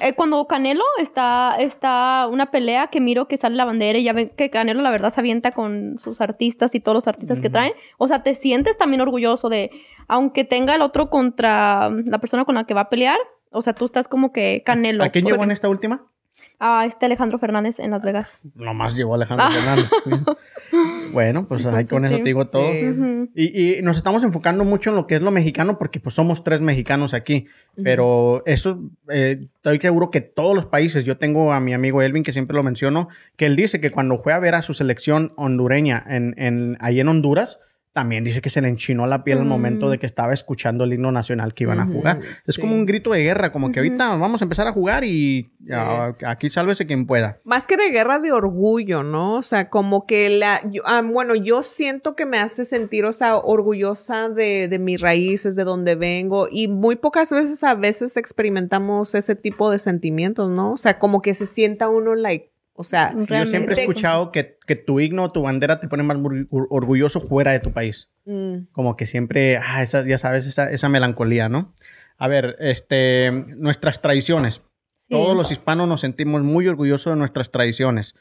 Eh, cuando Canelo está, está una pelea que miro que sale la bandera y ya ven que Canelo la verdad se avienta con sus artistas y todos los artistas que traen. O sea, te sientes también orgulloso de, aunque tenga el otro contra la persona con la que va a pelear, o sea, tú estás como que Canelo. ¿A quién pues, llegó en esta última? A este Alejandro Fernández en Las Vegas. Nomás llegó Alejandro Ah. Fernández. [LAUGHS] bueno, pues ahí con eso sí. te digo todo. Sí. Y, y nos estamos enfocando mucho en lo que es lo mexicano porque pues somos tres mexicanos aquí. Pero eso, eh, estoy seguro que todos los países, yo tengo a mi amigo Elvin que siempre lo menciono, que él dice que cuando fue a ver a su selección hondureña en, en, ahí en Honduras, también dice que se le enchinó la piel al Mm. momento de que estaba escuchando el himno nacional que iban a jugar. Es sí. como un grito de guerra, como que ahorita vamos a empezar a jugar y ah, aquí sálvese quien pueda. Más que de guerra de orgullo, ¿no? O sea, como que la... yo- ah, bueno, yo siento que me hace sentir, o sea, orgullosa de, de mis raíces, de donde vengo. Y muy pocas veces, a veces experimentamos ese tipo de sentimientos, ¿no? O sea, como que se sienta uno, like, o sea... Yo Realmente. siempre he escuchado que, que tu himno o tu bandera te pone más orgulloso fuera de tu país. mm, como que siempre, ah, esa, ya sabes, esa, esa melancolía, ¿no? A ver, este, nuestras tradiciones. Sí. Todos los hispanos nos sentimos muy orgullosos de nuestras tradiciones.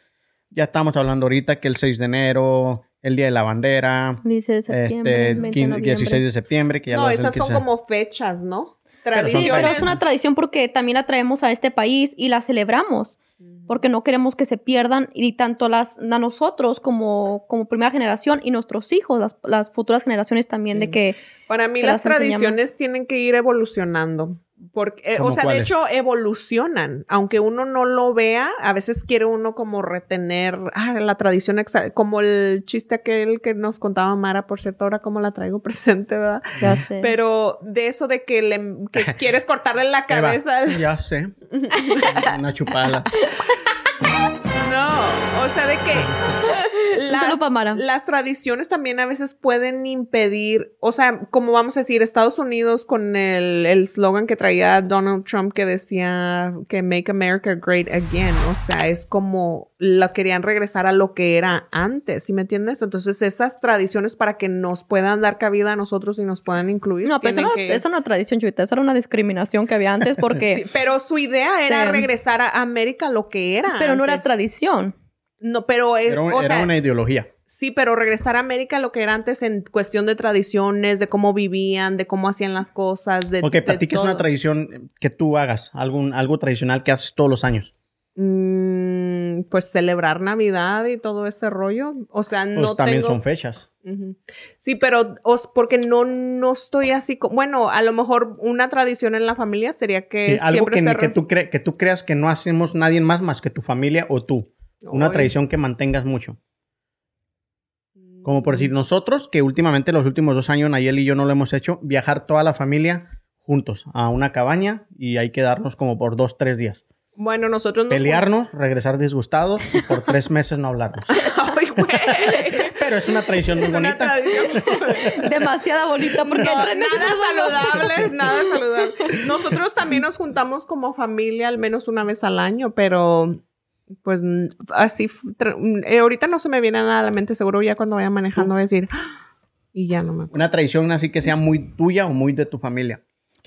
Ya estamos hablando ahorita que el 6 de enero, el Día de la Bandera, Dice de septiembre, este, 20 de 15 noviembre. 16 de septiembre, que ya no, lo esas son como fechas, ¿no? Sí, pero es una tradición porque también la traemos a este país y la celebramos. Porque no queremos que se pierdan y tanto las, a nosotros como, como primera generación y nuestros hijos, las, las futuras generaciones también, de que Para mí las enseñamos. tradiciones tienen que ir evolucionando. Porque, eh, o ¿Cómo sea, de hecho, evolucionan. Aunque uno no lo vea, a veces quiere uno como retener ah, la tradición, exa- como el chiste aquel que nos contaba Mara, por cierto, ahora como la traigo [LAUGHS] presente, ¿verdad? Ya sé. Pero de eso de que, le, que [LAUGHS] quieres cortarle la Eva, cabeza al... Ya sé. [LAUGHS] Una chupada. No, o sea, de que Mara. las, tradiciones también a veces pueden impedir, o sea, como vamos a decir, Estados Unidos con el el slogan que traía Donald Trump que decía que Make America Great Again, o sea, es como lo querían regresar a lo que era antes, ¿sí me entiendes? Entonces esas tradiciones para que nos puedan dar cabida a nosotros y nos puedan incluir. no, pero eso tienen no, que- eso no era tradición, Chuita. Eso era una discriminación que había antes porque... [LAUGHS] Sí, pero su idea era Sí. regresar a América a lo que era. pero no era tradición. No, pero es, Era, o era sea, una ideología. Sí, pero regresar a América lo que era antes en cuestión de tradiciones, de cómo vivían, de cómo hacían las cosas, de Ok, de para ti, ¿qué es una tradición que tú hagas? Algún, algo tradicional que haces todos los años. Mm, pues celebrar Navidad y todo ese rollo. O sea, Pues no también tengo... son fechas. Sí, pero os, porque no, no estoy así... Bueno, a lo mejor una tradición en la familia sería que Sí, algo que, se... que re- tú cre- que tú creas que no hacemos nadie más más que tu familia o tú. Una Ay. tradición que mantengas mucho. Como por Mm. decir, nosotros, que últimamente los últimos dos años, Nayel y yo no lo hemos hecho, viajar toda la familia juntos a una cabaña y hay quedarnos como por dos, tres días. Bueno, nosotros nos... Pelearnos, regresar disgustados y por tres meses no hablarnos. [LAUGHS] Ay, güey. Pero es una tradición muy Es una bonita. tradición. Demasiada bonita porque No, tres meses nada saludable, nada saludable. Nosotros también nos juntamos como familia al menos una vez al año, pero pues n- así, tra- eh, ahorita no se me viene nada a la mente, seguro ya cuando vaya manejando voy a decir, "Ah", y ya no me acuerdo. Una tradición así que sea muy tuya o muy de tu familia.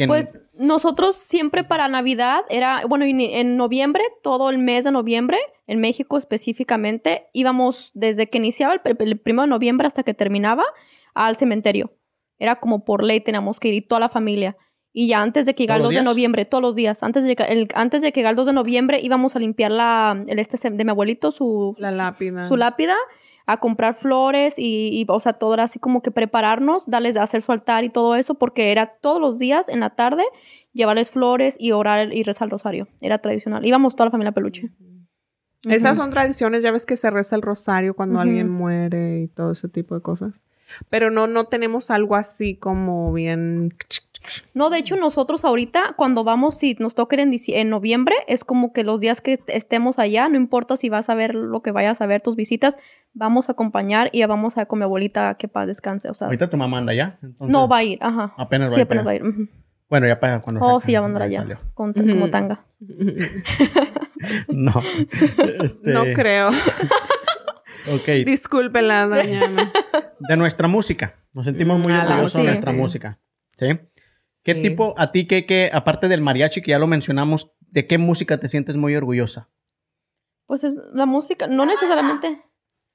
Pues nosotros siempre para Navidad era, bueno, en, en noviembre, todo el mes de noviembre, en México específicamente, íbamos desde que iniciaba el, el primero de noviembre hasta que terminaba al cementerio. Era como por ley teníamos que ir y toda la familia. Y ya antes de que llegara el 2 ¿Todos de noviembre, todos los días, antes de, llegar- el, antes de que llegara el 2 de noviembre, íbamos a limpiar la, el este de mi abuelito, su, La lápida. su lápida a comprar flores y, y, o sea, todo era así como que prepararnos, darles, hacer su altar y todo eso, porque era todos los días en la tarde llevarles flores y orar y rezar el rosario. Era tradicional. Íbamos toda la familia peluche. Esas son tradiciones, ya ves que se reza el rosario cuando alguien muere y todo ese tipo de cosas. Pero no, no tenemos algo así como bien... No, de hecho, nosotros ahorita, cuando vamos, si nos toca ir en, en noviembre, es como que los días que estemos allá, no importa si vas a ver lo que vayas a ver, tus visitas, vamos a acompañar y ya vamos a con mi abuelita que paz descanse. O sea, Ahorita tu mamá anda ya. entonces- no va a ir, ajá. Apenas va Sí, a ir apenas para va a ir. Bueno, ya para cuando. Oh, sí, ya va a andar ya allá. Con, como tanga. [LAUGHS] [LAUGHS] No. Este, [LAUGHS] No creo. Ok. Discúlpela, doña. De nuestra música. Nos sentimos muy Mm, a la orgullosos de nuestra Sí. música. ¿Sí? ¿Qué Sí. tipo, a ti, qué, qué, aparte del mariachi que ya lo mencionamos, de qué música te sientes muy orgullosa? Pues es la música, no necesariamente.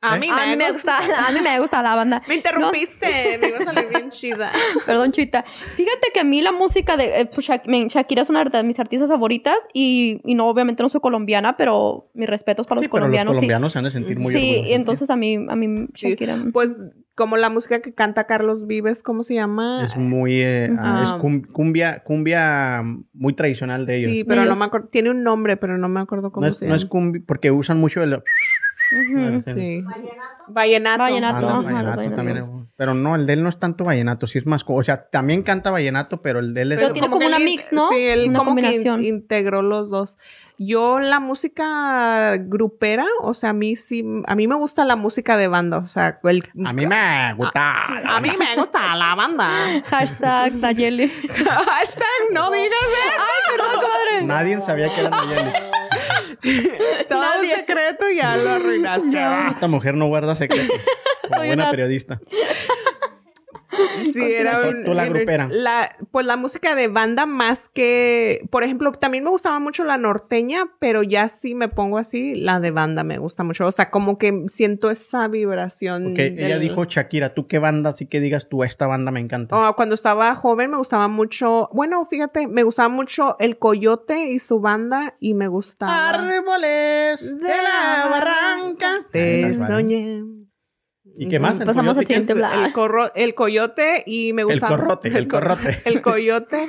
A ¿Eh? mí, A mí me gusta, a mí me gusta la banda. [LAUGHS] Me interrumpiste, me iba a salir [LAUGHS] bien chida. Perdón, Chuita. Fíjate que a mí la música de eh, pues, Shak- Shakira es una de mis artistas favoritas y, y no, obviamente no soy colombiana, pero mis respetos para Sí, los pero colombianos. los sí. colombianos se han de sentir muy sí, entonces a mí, a mí Sí, Shakira. Pues como la música que canta Carlos Vives, ¿cómo se llama? Es muy... eh, ah, es cum- cumbia, cumbia muy tradicional de ellos. Sí, pero no me acuerdo. Tiene un nombre, pero no me acuerdo cómo no, es, se no llama. es cumbia, porque usan mucho el... Sí. Vallenato. Vallenato. Ah, no, vallenato también es- pero no, el de él no es tanto vallenato, sí es más... O sea, también canta vallenato, pero el de él es... Pero tiene como una él mix, ¿no? Sí, él Una como combinación. que in- integró los dos. Yo la música grupera, o sea, a mí sí, a mí me gusta la música de banda, o sea, el, A mí me gusta. a mí me gusta la banda. [LAUGHS] Hashtag Nayeli. [LAUGHS] Hashtag no digas Ay, perdón, comadre. Nadie sabía que era Nayeli. [LAUGHS] todo Nadie. secreto ya lo arruinaste. [LAUGHS] Ya. Esta mujer no guarda secretos. [LAUGHS] Como Soy buena una- periodista. [LAUGHS] Sí, era Tú- un- tú la un- grupera. la- pues la música de banda más que, por ejemplo, también me gustaba mucho la norteña, pero ya sí me pongo así, la de banda me gusta mucho. O sea, como que siento esa vibración. Ok, ella dijo Shakira, ¿tú qué banda así que digas tú, esta banda me encanta? Oh, cuando estaba joven me gustaba mucho, bueno, fíjate, me gustaba mucho el Coyote y su banda y me gustaba. Árboles de la barranca. Te soñé. ¿Y qué más? ¿El pasamos coyote al siguiente El, corro- el coyote y me gustaba... corrote, el co- corrote. [LAUGHS] El coyote.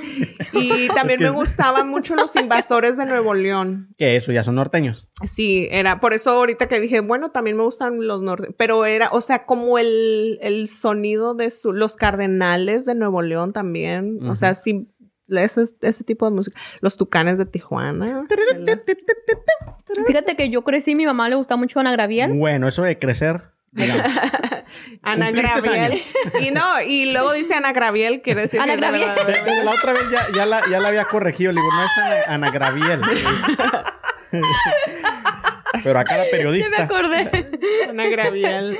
Y [LAUGHS] también que- me gustaban mucho los [LAUGHS] invasores de Nuevo León. Que eso ya son norteños. Sí, era por eso ahorita que dije, bueno, también me gustan los norte, pero era, o sea, como el, el sonido de su, los cardenales de Nuevo León también, o sea, sí, ese, ese tipo de música, los tucanes de Tijuana. Fíjate que yo crecí, mi mamá le gustaba mucho Ana Graviel. Bueno, eso de crecer. [LAUGHS] Ana Graviel. Y no, y luego dice Ana Graviel, quiere decir Ana que la Graviel. Desde la otra vez ya, ya, la, ya la había corregido. Le digo, no es Ana, Ana Graviel. [LAUGHS] Pero acá la Ya me periodista. acordé. Ana Graviel.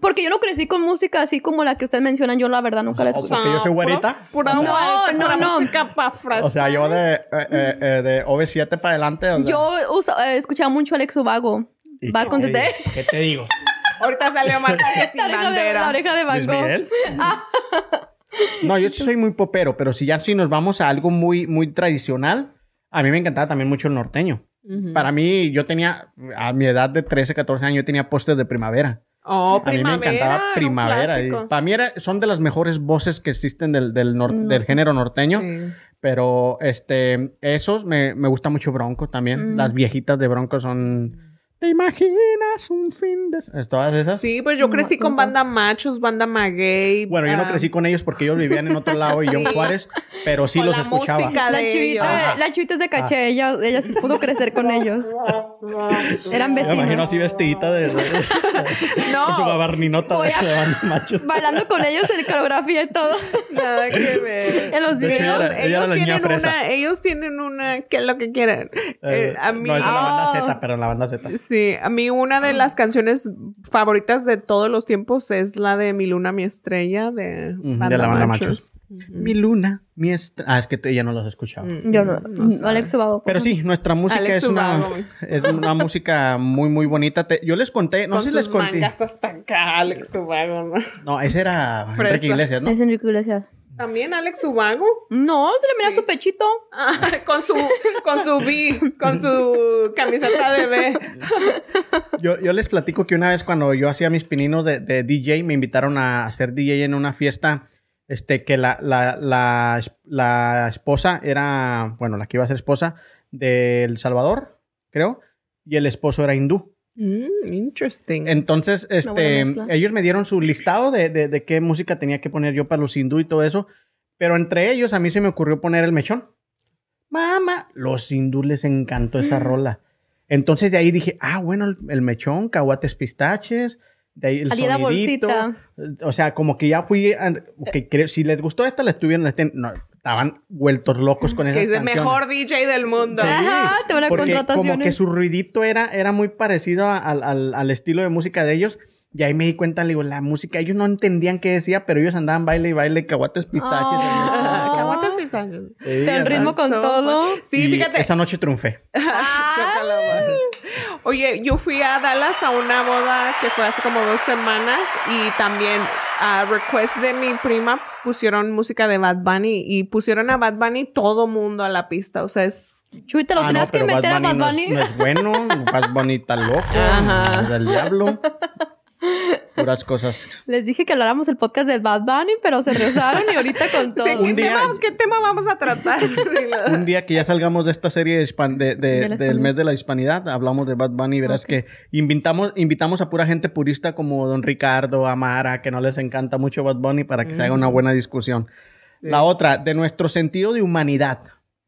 Porque yo no crecí con música así como la que ustedes mencionan. Yo la verdad nunca la O escuché. ¿Porque yo soy güerita? Pura, pura No, no, no. música pa'. O sea, yo de, eh, eh, eh, de OV7 para adelante. o sea, Yo usa- eh, escuchaba mucho Alex Ubago. ¿y Back qué on the te day. digo? ¿Qué te digo? Ahorita salió [LAUGHS] Marta sin La oreja de, la bandera. oreja de Van ¿Luis Gogh. Miguel? [LAUGHS] No, yo sí soy muy popero, pero si ya si nos vamos a algo muy, muy tradicional, a mí me encantaba también mucho el norteño. Para mí, yo tenía, a mi edad de 13, 14 años, yo tenía pósters de primavera. Oh, A mí me primavera. encantaba primavera. y para mí era, son de las mejores voces que existen del, del, nor- del género norteño. Sí. Pero este, esos me, me gusta mucho Bronco también. Mm. Las viejitas de Bronco son. ¿Te imaginas un fin de.? Todas esas. Sí, pues yo crecí con banda machos, banda maguey. Bueno, yo no ah, crecí con ellos porque ellos vivían en otro lado y yo en. [LAUGHS] Juárez, pero sí Con los la escuchaba. música. La chivita, ellos. la chivita es de caché. Ella, ella sí pudo crecer con [LAUGHS] ellos. Eran Me imagino vecinos. así vestidita de. [LAUGHS] de, No. Como barninota de, Voy a- de bandas machos. Bailando con ellos en coreografía y todo. Nada que ver. En los hecho, videos. ella ella niña tienen una, ellos tienen una, ¿qué es lo que quieren? Eh, a mí, No, es de la banda Ah. Z, pero en la banda Z. sí, a mí una de las canciones favoritas de todos los tiempos es la de Mi Luna, Mi Estrella de, la banda Machos. Mi luna, mi estra... Ah, es que tú- ella no los has escuchado. Mm, Yo no. Alex Ubago. Pero sí, nuestra música Alex es una, Ubago. es una música muy, muy bonita. Te- yo les conté, no Con sé si les conté. mangas hasta acá, Alex Ubago, ¿no? No, ese era Fresa. Enrique Iglesias, ¿no? Es Enrique Iglesias. También Alex Ubago. No, se le mira Sí. su pechito. Ah, con su, con su V, con su camiseta de B. Yo, yo les platico que una vez cuando yo hacía mis pininos de, de DJ, me invitaron a hacer DJ en una fiesta, este, que la, la, la, la esposa era, bueno, la que iba a ser esposa de El Salvador, creo, y el esposo era hindú. Mm, interesting. Entonces, este, ellos me dieron su listado de, de, de qué música tenía que poner yo para los hindú y todo eso. Pero entre ellos a mí se me ocurrió poner el mechón. Mamá, los hindú les encantó esa Mm. rola. Entonces de ahí dije, ah, bueno, el, el mechón, caguates pistaches, de ahí el la sonidito. bolsita. O sea, como que ya fui, a- que creo- si les gustó esta, les tuvieron, les ten- no, estaban vueltos locos con que esas es el canciones. mejor DJ del mundo. Sí, Ajá, te van a porque contrataciones. como que su ruidito era, era muy parecido a- al, al- al estilo de música de ellos. Y ahí me di cuenta, le digo, la música, ellos no entendían qué decía, pero ellos andaban baile y baile, caguates, pistaches. Ah. ¿Qué [LAUGHS] aguantas pistaches? Sí, El ritmo con todo. fun. Sí, Y fíjate. Esa noche triunfé. [LAUGHS] Oye, yo fui a Dallas a una boda que fue hace como dos semanas y también a request de mi prima pusieron música de Bad Bunny y pusieron a Bad Bunny todo mundo a la pista. O sea, es... Chuy, te lo Ah, no, tenías que Bad meter a Bad Bunny no es- Bunny. No es, bueno, Bad Bunny está loco, [LAUGHS] Ajá. es del diablo. Puras cosas. Les dije que habláramos el podcast del Bad Bunny, pero se rehusaron y ahorita con [LAUGHS] todo. Sí, ¿qué, Un día- tema, qué tema vamos a tratar? [LAUGHS] Un día que ya salgamos de esta serie de de- de- del mes de la hispanidad, hablamos de Bad Bunny, verás Ok. que invitamos, invitamos a pura gente purista como Don Ricardo, Amara, que no les encanta mucho Bad Bunny para que se haga una buena discusión. La otra, de nuestro sentido de humanidad.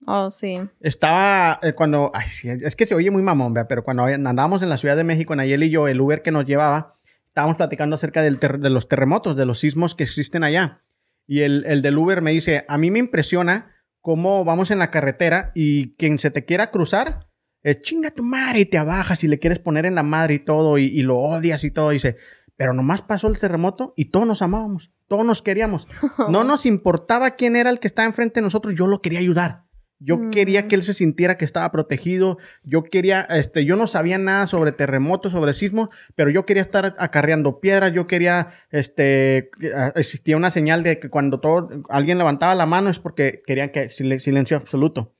Oh, sí. Estaba eh, cuando, ay, sí, es que se oye muy mamón, ¿vea? pero cuando andábamos en la Ciudad de México, Nayel y yo, el Uber que nos llevaba, estábamos platicando acerca del de los terremotos, de los sismos que existen allá. Y el, el del Uber me dice, a mí me impresiona cómo vamos en la carretera y quien se te quiera cruzar, eh, chinga tu madre y te abajas y le quieres poner en la madre y todo y, y lo odias y todo. Dice, pero nomás pasó el terremoto y todos nos amábamos, todos nos queríamos. [LAUGHS] No nos importaba quién era el que estaba enfrente de nosotros, yo lo quería ayudar. Yo Mm. quería que él se sintiera que estaba protegido. Yo quería, este, yo no sabía nada sobre terremotos, sobre sismos, pero yo quería estar acarreando piedras. Yo quería, este, existía una señal de que cuando todo, alguien levantaba la mano es porque querían que sil- silencio absoluto.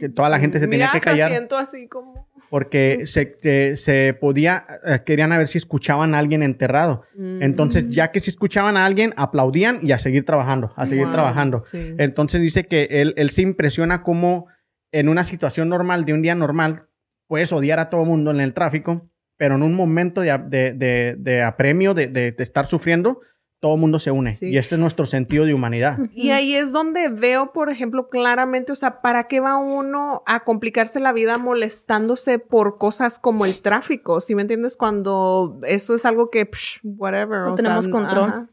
Que toda la gente se tenía Mira, que hasta callar siento así como... porque se, que se podía, eh, querían a ver si escuchaban a alguien enterrado. Entonces, Mm. ya que si escuchaban a alguien, aplaudían y a seguir trabajando, a seguir Wow, trabajando. sí. Entonces dice que él, él se impresiona cómo en una situación normal, de un día normal, puedes odiar a todo mundo en el tráfico, pero en un momento de, de, de- de apremio, de estar sufriendo, todo el mundo se une. Sí. Y este es nuestro sentido de humanidad. Y ahí es donde veo, por ejemplo, claramente, o sea, ¿para qué va uno a complicarse la vida molestándose por cosas como el tráfico? ¿Sí me entiendes? Cuando eso es algo que, psh, whatever. No o tenemos sea, control. ajá.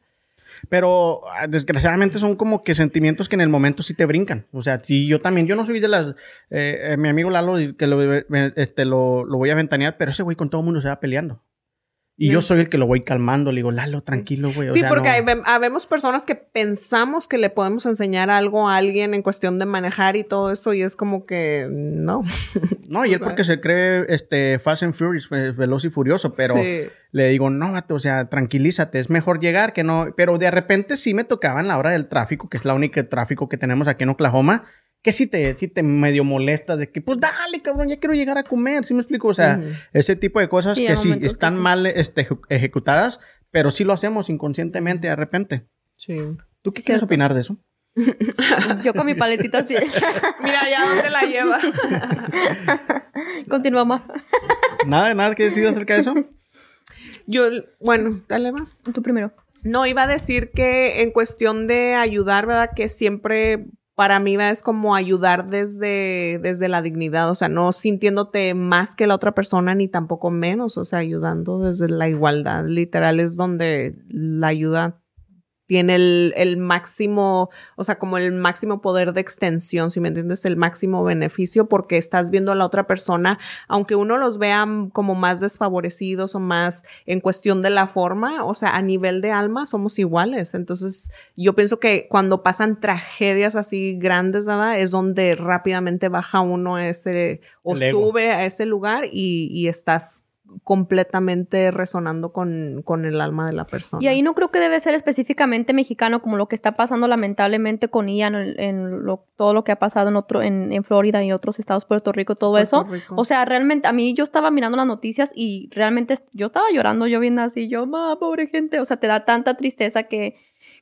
Pero ah, desgraciadamente son como que sentimientos que en el momento sí te brincan. O sea, sí, yo también, yo no soy de las... eh, eh, mi amigo Lalo, que lo, este, lo, lo voy a ventanear, pero ese güey con todo el mundo se va peleando. Y yo soy el que lo voy calmando. Le digo, Lalo, tranquilo, güey. o Sí, sea, porque no". habemos personas que pensamos que le podemos enseñar algo a alguien en cuestión de manejar y todo eso, y es como que no. [LAUGHS] No, y sea. porque se cree este, Fast and Furious, fe- veloz y furioso, pero Sí. le digo, no, vato, o sea, tranquilízate, es mejor llegar que no. Pero de repente sí me tocaba en la hora del tráfico, que es la única tráfico que tenemos aquí en Oklahoma, que sí te, sí te medio molesta de que, pues dale, cabrón, ya quiero llegar a comer, ¿sí me explico? O sea, Ujú. ese tipo de cosas Sí, que sí momentos que están sí. mal este, ejecutadas, pero sí lo hacemos inconscientemente de repente. Sí. ¿Tú qué quieres opinar de eso? [LAUGHS] Yo con mi paletita. [LAUGHS] Mira ya dónde la lleva. [LAUGHS] Continuamos. ¿Nada, nada que decir acerca de eso? Yo, bueno, dale va. Tú primero. No, iba a decir que en cuestión de ayudar, ¿verdad? Que siempre para mí es como ayudar desde, desde la dignidad, o sea, no sintiéndote más que la otra persona ni tampoco menos, o sea, ayudando desde la igualdad. Literal es donde la ayuda tiene el, el máximo, o sea, como el máximo poder de extensión, si me entiendes, el máximo beneficio, porque estás viendo a la otra persona, aunque uno los vea como más desfavorecidos o más en cuestión de la forma, o sea, a nivel de alma somos iguales. Entonces, yo pienso que cuando pasan tragedias así grandes, ¿verdad? Es donde rápidamente baja uno a ese, o sube a ese lugar y, y estás completamente resonando con, con el alma de la persona. Y ahí no creo que debe ser específicamente mexicano, como lo que está pasando lamentablemente con Ian, en, en lo- todo lo que ha pasado en otro, en, en Florida y otros estados, Puerto Rico, todo Puerto eso. Rico. O sea, realmente, a mí yo estaba mirando las noticias y realmente yo estaba llorando, yo viendo así, yo, ma, pobre gente. O sea, te da tanta tristeza que,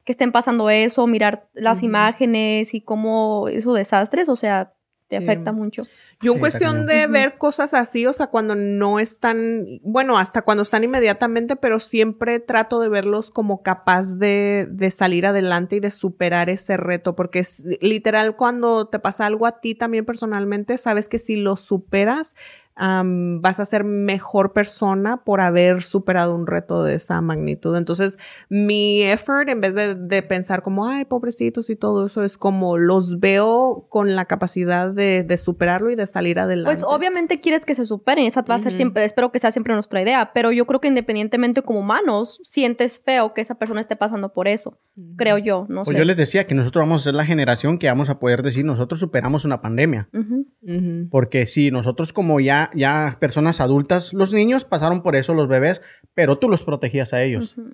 que estén pasando eso, mirar las imágenes y cómo esos desastres, o sea, te Sí. afecta mucho. Yo en Sí, cuestión de ver cosas así, o sea, cuando no están, bueno, hasta cuando están inmediatamente, pero siempre trato de verlos como capaz de, de salir adelante y de superar ese reto, porque es literal cuando te pasa algo a ti también personalmente, sabes que si lo superas, am, vas a ser mejor persona por haber superado un reto de esa magnitud. Entonces, mi effort, en vez de, de pensar como, ay, pobrecitos y todo eso, es como los veo con la capacidad de, de superarlo y de salir adelante. Pues obviamente quieres que se superen, esa va a ser Ujú. siempre, espero que sea siempre nuestra idea, pero yo creo que independientemente como humanos, sientes feo que esa persona esté pasando por eso, Ujú. creo yo, no Pues sé. yo les decía que nosotros vamos a ser la generación que vamos a poder decir, nosotros superamos una pandemia. Ujú. Ujú. Porque sí, nosotros como ya, ya personas adultas, los niños pasaron por eso, los bebés, pero tú los protegías a ellos. Ujú.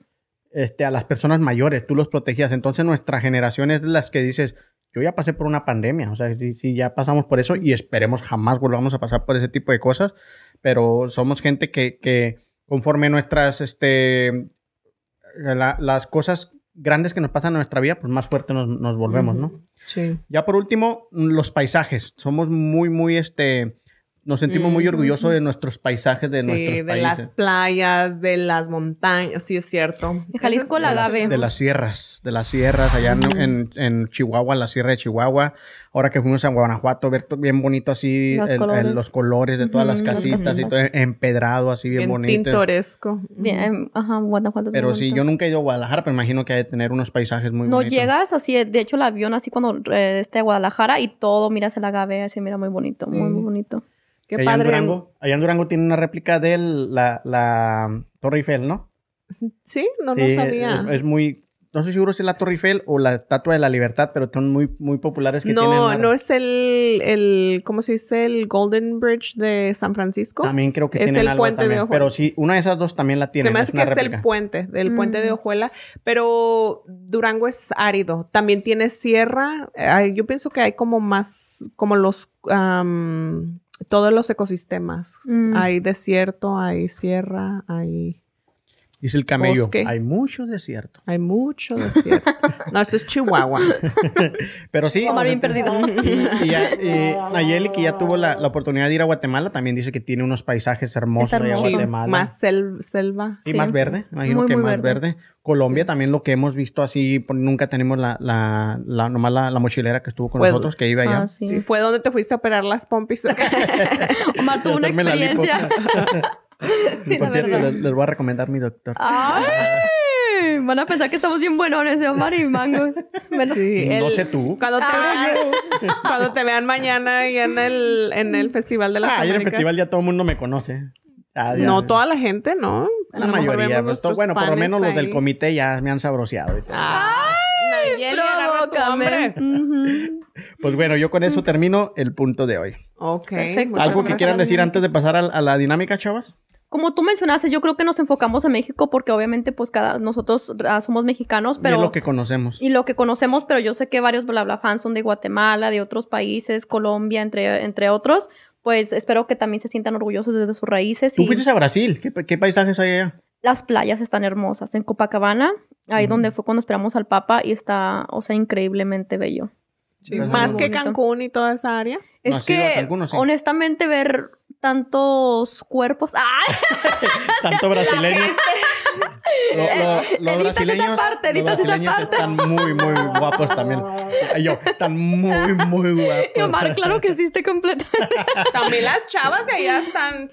Este, a las personas mayores, tú los protegías. Entonces nuestra generación es las que dices, yo ya pasé por una pandemia, o sea, sí, sí, ya pasamos por eso y esperemos jamás volvamos a pasar por ese tipo de cosas, pero somos gente que, que conforme nuestras, este, la- las cosas grandes que nos pasan en nuestra vida, pues más fuerte nos, nos volvemos, ¿no? Sí. Ya por último, los paisajes. Somos muy, muy, este, nos sentimos muy orgullosos de nuestros paisajes, de sí, nuestros de países. las playas, de las montañas, sí es cierto. En Jalisco, la agave. De las sierras, de las sierras, allá en, en- en Chihuahua, la sierra de Chihuahua. Ahora que fuimos a Guanajuato, ver bien bonito así Los el- el- colores. los colores de todas las las casitas, y todo empedrado, así bien, Bien bonito. pintoresco. Bien, ajá, Guanajuato. es Pero sí, bonito. yo nunca he ido a Guadalajara, pero imagino que hay de tener unos paisajes muy No bonitos. llegas así, de hecho el avión así cuando eh, esté a Guadalajara y todo miras el agave, así mira muy bonito, muy, muy bonito. Qué allá padre. En Durango, allá en Durango tiene una réplica de la, la Torre Eiffel, ¿no? Sí, no Sí, lo sabía. Es, es muy, no estoy seguro si es la Torre Eiffel o la Estatua de la Libertad, pero son muy, muy populares que tienen. No, no es el, el, ¿cómo se dice? El Golden Bridge de San Francisco. También creo que es tienen el algo puente de también, Ojuela. Pero sí, una de esas dos también la tienen. Se me hace que es el puente, del puente de Mm. Ojuela, pero Durango es árido. También tiene sierra. Yo pienso que hay como más, como los, todos los ecosistemas. Mm. Hay desierto, hay sierra, hay, Dice el camello. Bosque. Hay mucho desierto. hay mucho desierto. no, eso es Chihuahua. [LAUGHS] Pero sí. Omar bien perdido. Y, y y Nayeli, que ya tuvo la, la oportunidad de ir a Guatemala, también dice que tiene unos paisajes hermosos Está allá en hermoso. Guatemala. más sel- selva. Sí. más verde, imagino Muy, que muy más verde. verde. Colombia Sí. también lo que hemos visto así, pues, nunca tenemos la, la, la nomás la, la mochilera que estuvo con Pues- nosotros, que iba allá. Ah, sí. Sí, Fue donde te fuiste a operar las pompis. [LAUGHS] Omar tuvo una Hacerme la lipo. experiencia. [LAUGHS] [LAUGHS] Sí, Por la cierto, les, les voy a recomendar mi doctor. Ay, van a pensar que estamos bien buenones, ¿eh, Omar y Mangos. Bueno, Sí, no sé tú. Cuando te, Ah, vean, cuando te vean mañana y en el, en el Festival de las Ah, ayer en el Américas. festival ya todo el mundo me conoce. Ah. No toda la gente, ¿no? La mayoría. pues, bueno, por lo menos los del comité ya me han sabroseado. y todo. Ah, Nayeli, tu provócame. Pues bueno, yo con eso termino el punto de hoy. Ok. Perfecto. ¿Algo que gracias. quieran decir antes de pasar a, a la dinámica, chavas? Como tú mencionaste, yo creo que nos enfocamos en México porque obviamente pues cada nosotros ah, somos mexicanos, Pero... pero lo que conocemos. y lo que conocemos, pero yo sé que varios bla bla fans son de Guatemala, de otros países, Colombia, entre entre otros. Pues espero que también se sientan orgullosos de sus raíces Tú y fuiste a Brasil. ¿Qué, qué paisajes hay allá? las playas están hermosas en Copacabana, ahí donde fue cuando esperamos al Papa y está, o sea, increíblemente bello. Sí, Más que bonito. Cancún y toda esa área. Es que, Cancún, ¿o sí? honestamente, ver tantos cuerpos. ¡Ay! [LAUGHS] Tanto brasileño. Lo- lo- los Editas esa brasileños, parte, los editas esa brasileños parte. están muy, muy guapos también. Yo, están muy, muy guapos. Y Omar, claro que sí, estoy completa. [LAUGHS] También las chavas de allá están.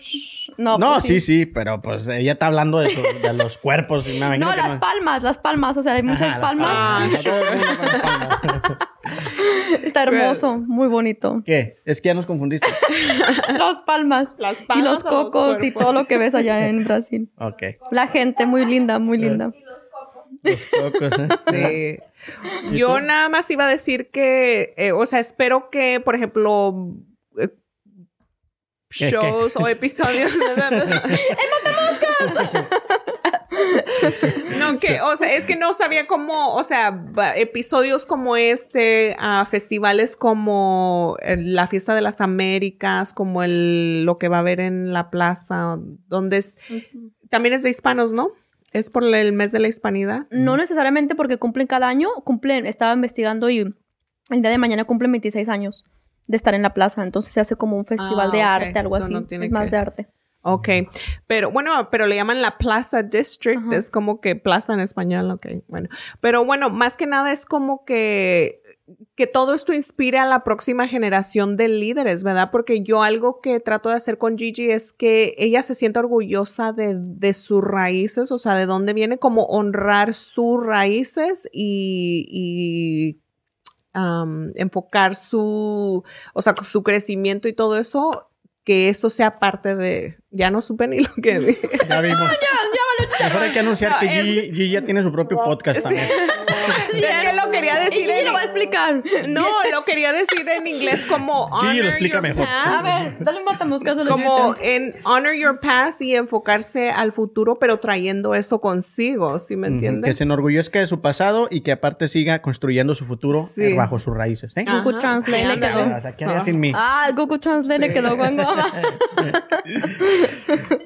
No, No, pues sí, sí, pero pues ella está hablando de, su- de los cuerpos. y me No, las palmas, las palmas, o sea, hay muchas Ajá, palmas. las palmas. Está hermoso, muy bonito. ¿Qué? Es que ya nos confundiste. [LAUGHS] Las palmas. Las Y palmas los o los cocos y todo lo que ves allá en [LAUGHS] Brasil. Ok. La gente, muy linda, muy linda. Los cocos, ¿eh? [LAUGHS] Sí. Yo nada más iba a decir que, eh, o sea, espero que, por ejemplo, eh, ¿Qué, shows o episodios. O sea, es que no sabía cómo, o sea, episodios como este, a festivales como el- la Fiesta de las Américas, como el lo que va a haber en la plaza, donde es, también es de hispanos, ¿no? Es por el mes de la hispanidad. No necesariamente porque cumplen cada año, cumplen, estaba investigando y el día de mañana cumplen 26 años de estar en la plaza, entonces se hace como un festival Ah, de arte, algo Eso así, no tiene es más que- de arte. Ok, pero bueno, pero le llaman la Plaza District, Ajá. es como que plaza en español, ok, bueno. Pero bueno, más que nada es como que que todo esto inspire a la próxima generación de líderes, ¿verdad? Porque yo algo que trato de hacer con Gigi es que ella se sienta orgullosa de, de sus raíces, o sea, de dónde viene, como honrar sus raíces y, y enfocar su, o sea, su crecimiento y todo eso, que eso sea parte de, ya no supe ni lo que dije. [LAUGHS] Ya vimos. Mejor hay que anunciar No, que es- Gigi, Gigi ya tiene su propio [LAUGHS] podcast también. [LAUGHS] Es que lo quería decir Y en lo va a explicar. No, lo quería decir en inglés como Gigi lo honor explica your mejor. A past. ver, dale un matamoscas a Como en honor your past y enfocarse al futuro, pero trayendo eso consigo, ¿sí me Ujú, Que entiendes? se enorgullezca de su pasado y que aparte siga construyendo su futuro Sí. eh, bajo sus raíces. ¿eh? Ajá, Google Translate le quedó. O sea, ¿qué haría sin mí? Ah, Google Translate le quedó guangoma. [LAUGHS]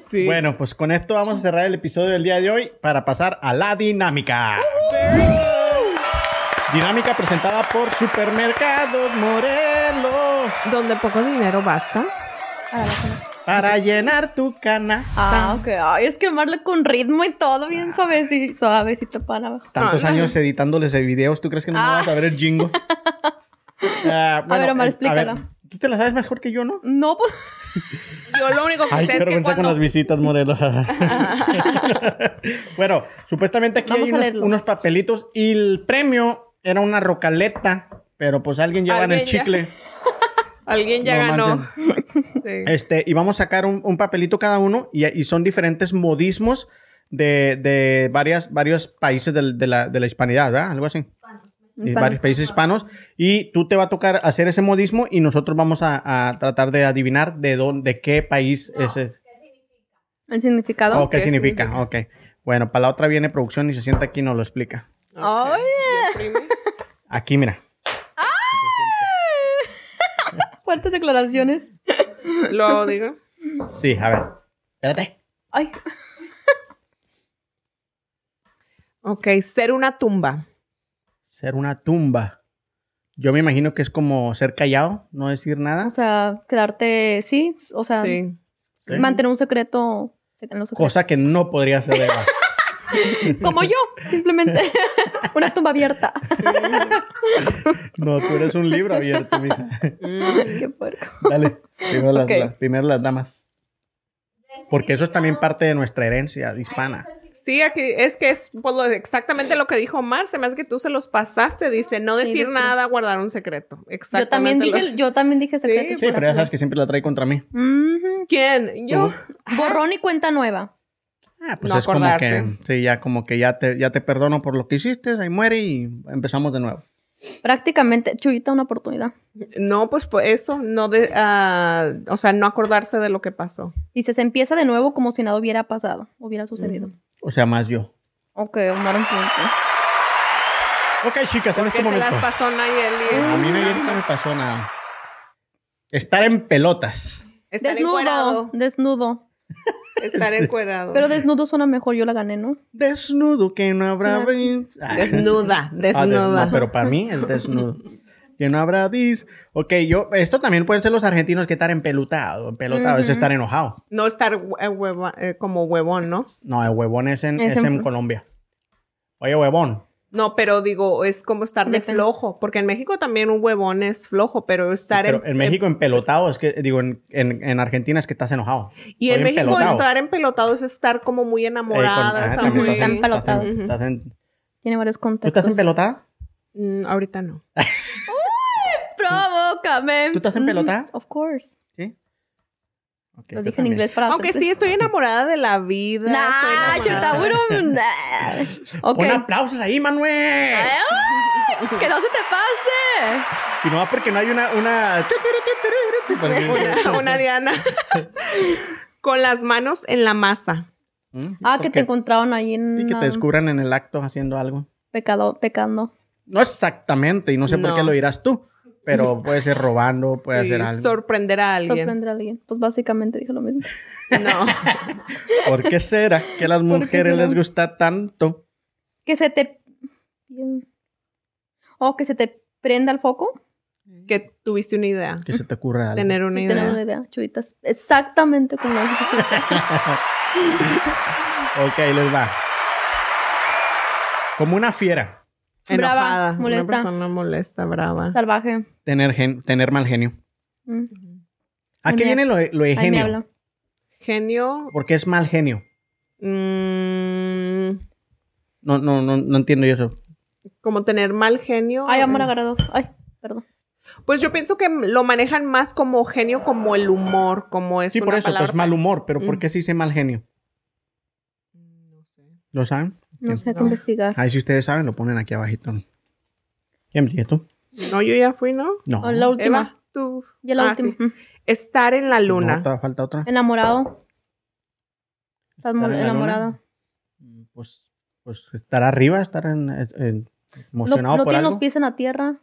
Sí. Bueno, pues con esto vamos a cerrar el episodio del día de hoy para pasar a la dinámica. Dinámica presentada por Supermercados Morelos Donde poco dinero basta. para llenar tu canasta. Ah, ok. Ay, es que amarle con ritmo y todo bien suavecito, suavecito para abajo. Tantos Ah, no. años editándoles el videos, ¿tú crees que no me Ah. vas a ver el jingo? [LAUGHS] Ah, ver, Omar, eh, explícala. ver, Tú te la sabes mejor que yo, ¿no? No, pues. [LAUGHS] Yo lo único que Ay, sé qué es que vergüenza con cuando... las visitas, Morelos. [LAUGHS] bueno, supuestamente aquí Vamos hay a unos papelitos y el premio era una rocaleta, pero pues alguien lleva en el chicle. [LAUGHS] Alguien ya No ganó. [LAUGHS] Sí. Este, y vamos a sacar un, un papelito cada uno y, y son diferentes modismos de, de varias, varios países de, la, de la hispanidad, ¿verdad? Algo así. Y Hispanos. varios países hispanos. Y tú te va a tocar hacer ese modismo y nosotros vamos a, a tratar de adivinar de dónde, de qué país es. el- El significado. Oh, ¿Qué, ¿Qué significa? significa? Ok. Bueno, para la otra viene producción y se sienta aquí y nos lo explica. Ok. Ay. ¿Y oprimes? Aquí, mira. Fuertes [LAUGHS] declaraciones. [LAUGHS] Lo digo. Sí, a ver. Espérate. Ay. [LAUGHS] Ok, ser una tumba. Ser una tumba. Yo me imagino que es como ser callado, no decir nada. O sea, quedarte, sí, o sea, mantener un secreto en los secretos. Cosa que no podría ser Eva. Como yo, simplemente. [LAUGHS] Una tumba abierta. No, tú eres un libro abierto, mija. Mm. Qué puerco. Dale. Primero, las, Ok. las- primero las damas. Porque eso es también parte de nuestra herencia hispana. Sí, aquí es que es pues, lo- exactamente lo que dijo Mar. Se me hace que tú se los pasaste. Dice, no decir nada, guardar un secreto. Yo también Exactamente. lo- dije, yo también dije secreto. Sí, Sí, pero ya sabes que siempre la trae contra mí. ¿Quién? Yo. Borrón y cuenta nueva. Ah, pues No es como que, sí, ya como que ya te, ya te perdono por lo que hiciste, ahí muere y empezamos de nuevo. Prácticamente, Chuyita, una oportunidad. No, pues, pues eso, no de, ah, o sea, no acordarse de lo que pasó. Dice, se empieza de nuevo como si nada hubiera pasado, hubiera sucedido. O sea, más yo. Ok, Omar, un punto. Ok, chicas, en Que este se momento. las pasó Nayeli. A mí Nayeli, no me pasó nada. Estar en pelotas. Estar desnudo, encuerado. desnudo. Estar Sí. encuerado. Pero desnudo suena mejor, yo la gané, ¿no? Desnudo, que no habrá... [LAUGHS] Desnuda, Ah, de- desnuda. no, pero para mí es desnudo. que no habrá dis. Ok, yo, esto también pueden ser los argentinos que estar empelutado. Empelutado es Ujú. estar enojado. No estar hue- hueva- eh, como huevón, ¿no? No, el huevón es en, Es es en- en Colombia. Oye, huevón. No, pero digo, es como estar de Depende. flojo. Porque en México también un huevón es flojo, pero estar Pero en, en México empelotado es que, digo, en, en, en Argentina es que estás enojado. Y en México empelotado. estar empelotado es estar como muy Eh, con- enamorada. ajá, está también muy... Está estás en- empelotado. estás en- estás en- Tiene varios ¿Tú estás contextos. empelotada? Mm, ahorita no. [LAUGHS] Provócame. ¿Tú estás empelotada? Mhm, Of course. Lo dije en inglés para Aunque hacerte- sí, estoy enamorada de la vida. Nah, estoy chuta, enamorada. bueno, [LAUGHS] nah. Ok. Pon aplausos ahí, Manuel. Ay, que no se te pase. Y no porque no hay una... una... Una, una Diana. Con las manos en la masa. ¿Mm? Ah, que te encontraron ahí en Y que te descubran en el acto haciendo algo. pecado, pecando. No exactamente, y no sé por qué lo dirás tú, pero [LAUGHS] puede ser robando, puede Sí, ser algo. sorprender a alguien. Sorprender a alguien. Pues básicamente dije lo mismo. No. [LAUGHS] ¿Por qué será que a las mujeres les gusta tanto? Que se te. O que se te prenda el foco. que tuviste una idea. Que se te ocurra algo. Tener una Sí, idea. tener una idea, chuditas. Exactamente como lo dijiste. [LAUGHS] Ok, les va. Como una fiera, Enojada. Brava, Una molesta. persona molesta, brava. Salvaje. tener, gen- tener mal genio. Mm. ¿A qué viene lo, lo de genio? Genio. Porque es mal genio. mm, No, no, no, no entiendo yo eso. como tener mal genio. Ay, amor es- agarrado. Ay, perdón. Pues yo pienso que lo manejan más como genio, como el humor, como es Sí, una por eso, palabra pues mal humor, pero ¿por Mm. qué se dice mal genio? No sé. ¿Lo saben? No sé qué No. investigar. Ahí si ustedes saben, lo ponen aquí abajito. ¿Quién sigue tú? No, yo ya fui, ¿no? No. Oh, la última. Eva, tú. Ya la Ah, última. sí. Estar en la luna. No, falta otra. Enamorado. Estás ¿Estar mo- en la enamorado. luna? Pues, pues estar arriba, estar en, en- No, emocionado no por tiene algo. los pies en la tierra.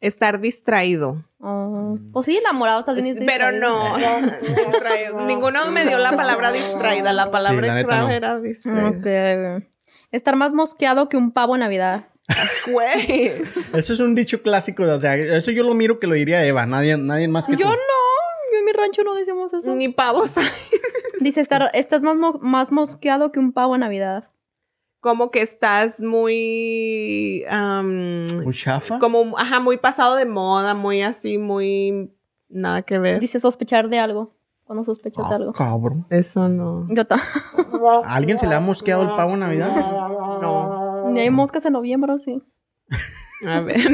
Estar distraído. Oh, Pues sí, enamorado, estás bien Pero distraído. no. [LAUGHS] distraído. Ninguno me dio la palabra distraída. La palabra Sí, la clave no. era distraída. Ok. Estar más mosqueado que un pavo en Navidad. Güey. Eso es un dicho clásico, o sea, eso yo lo miro que lo diría Eva, nadie, nadie más que Yo tú. no, yo en mi rancho no decimos eso. Ni pavos. Dice, estar, estás más, mo- más mosqueado que un pavo en Navidad. Como que estás muy. am, ¿Muy chafa? como, ajá, muy pasado de moda, muy así, muy. Nada que ver. Dice sospechar de algo. Cuando sospechas Ah, algo. cabrón. Eso no. Yo [LAUGHS] ¿A alguien se le ha mosqueado el pavo en Navidad? No. Ni hay moscas en noviembre, ¿o sí. [LAUGHS] A ver. [LAUGHS]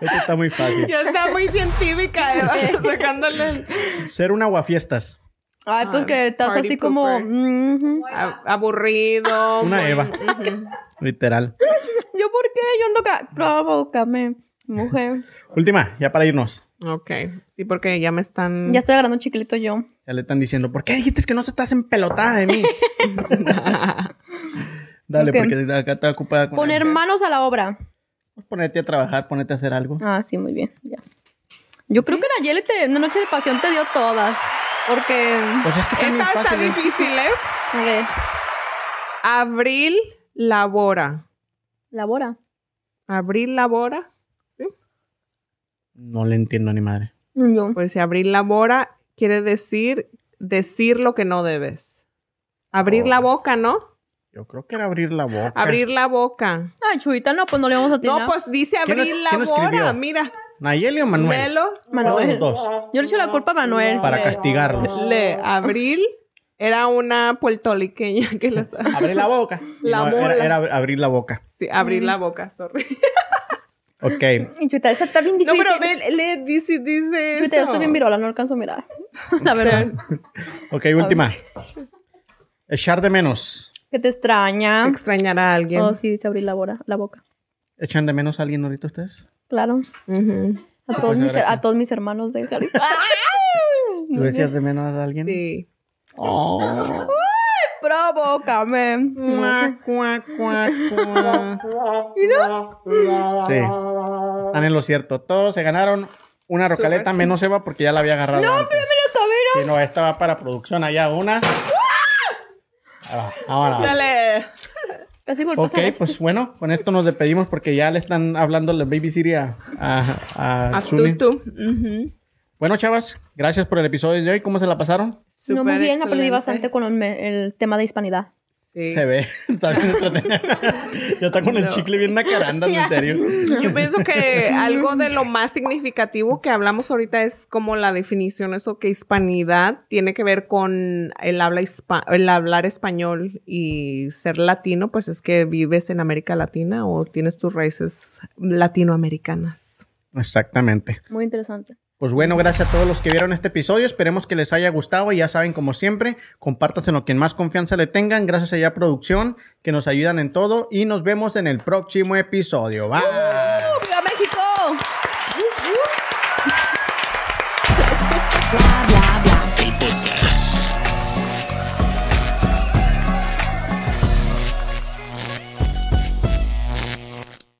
Esto está muy fácil. ya está muy científica, Eva, sacándole el. Ser un aguafiestas. Ay, pues Ah, que estás party así como. aburrido. Una muy- Eva. Literal. ¿Yo por qué? Yo ando acá. Provócame, mujer. Última, ya para irnos. Ok. Sí, porque ya me están. Ya estoy agarrando un chiquilito yo. Ya le están diciendo, ¿por qué dijiste que no se estás empelotada de mí? [LAUGHS] Dale, porque acá está ocupada con Poner manos a la obra. Pues Ponerte a trabajar, ponerte a hacer algo. Ah, sí, muy bien. Ya. Yo creo que Nayeli te, una noche de pasión te dio todas. Porque. Pues es que Esta está fácil, ¿eh? difícil, ¿eh? A ver, Abril labora. labora. Abril labora. No le entiendo ni madre. Yo. Pues si abril labora quiere decir decir lo que no debes. Abrir Oh. la boca, ¿no? Yo creo que era abrir la boca. Abrir la boca. Ay, Chuita, no, pues no le vamos a tirar. No, pues dice ¿Quién abrir labora. escribió? Mira. ¿Nayeli o Manuel? Manuel. Los dos. Yo le echo la culpa a Manuel. Para Le- castigarlos. Le, abril era una puertorriqueña que la estaba. Abrir la boca. [LAUGHS] La no, era, era abrir la boca. Sí, abrir la boca, sorry. [LAUGHS] Ok. Y Chuita, esa está bien No, difícil. pero ve, le dice, dice Chuita, yo estoy bien virola, no alcanzo a mirar. [LAUGHS] La verdad. [LAUGHS] Ok, última. Echar de menos. Que te extraña. Extrañar a alguien. Oh, sí, dice abrir la, bora- la boca. ¿Echan de menos a alguien ahorita ustedes? Claro. Ujú. A todos, pues, mis, a todos mis hermanos de Jalisco. [LAUGHS] ¿Tú decías de menos a alguien? Sí. Oh. Provócame. Cuac, cuac. Sí. Están en lo cierto. Todos se ganaron una rocaleta menos Eva porque ya la había agarrado. No, Mira, Cabero. Sí, no, esta va para producción allá. Una. Vámonos. Dale. Casi Ok, pues bueno, con esto nos despedimos porque ya le están hablando la Baby City a, a, a A. Tutu. Bueno, chavas, gracias por el episodio de hoy. ¿Cómo se la pasaron? No, muy bien, aprendí bastante con el, el tema de hispanidad. Sí. Se ve. [LAUGHS] Está bien entretenida. ya está con el No. chicle bien nacaranda, en serio. Yo pienso que algo de lo más significativo que hablamos ahorita es como la definición, eso que hispanidad tiene que ver con el habla hispa- el hablar español y ser latino, pues es que vives en América Latina o tienes tus raíces latinoamericanas. Exactamente. Muy interesante. Pues bueno, gracias a todos los que vieron este episodio. Esperemos que les haya gustado y ya saben, como siempre, compártaselo quien más confianza le tengan. Gracias a ya producción, que nos ayudan en todo. Y nos vemos en el próximo episodio. Bye.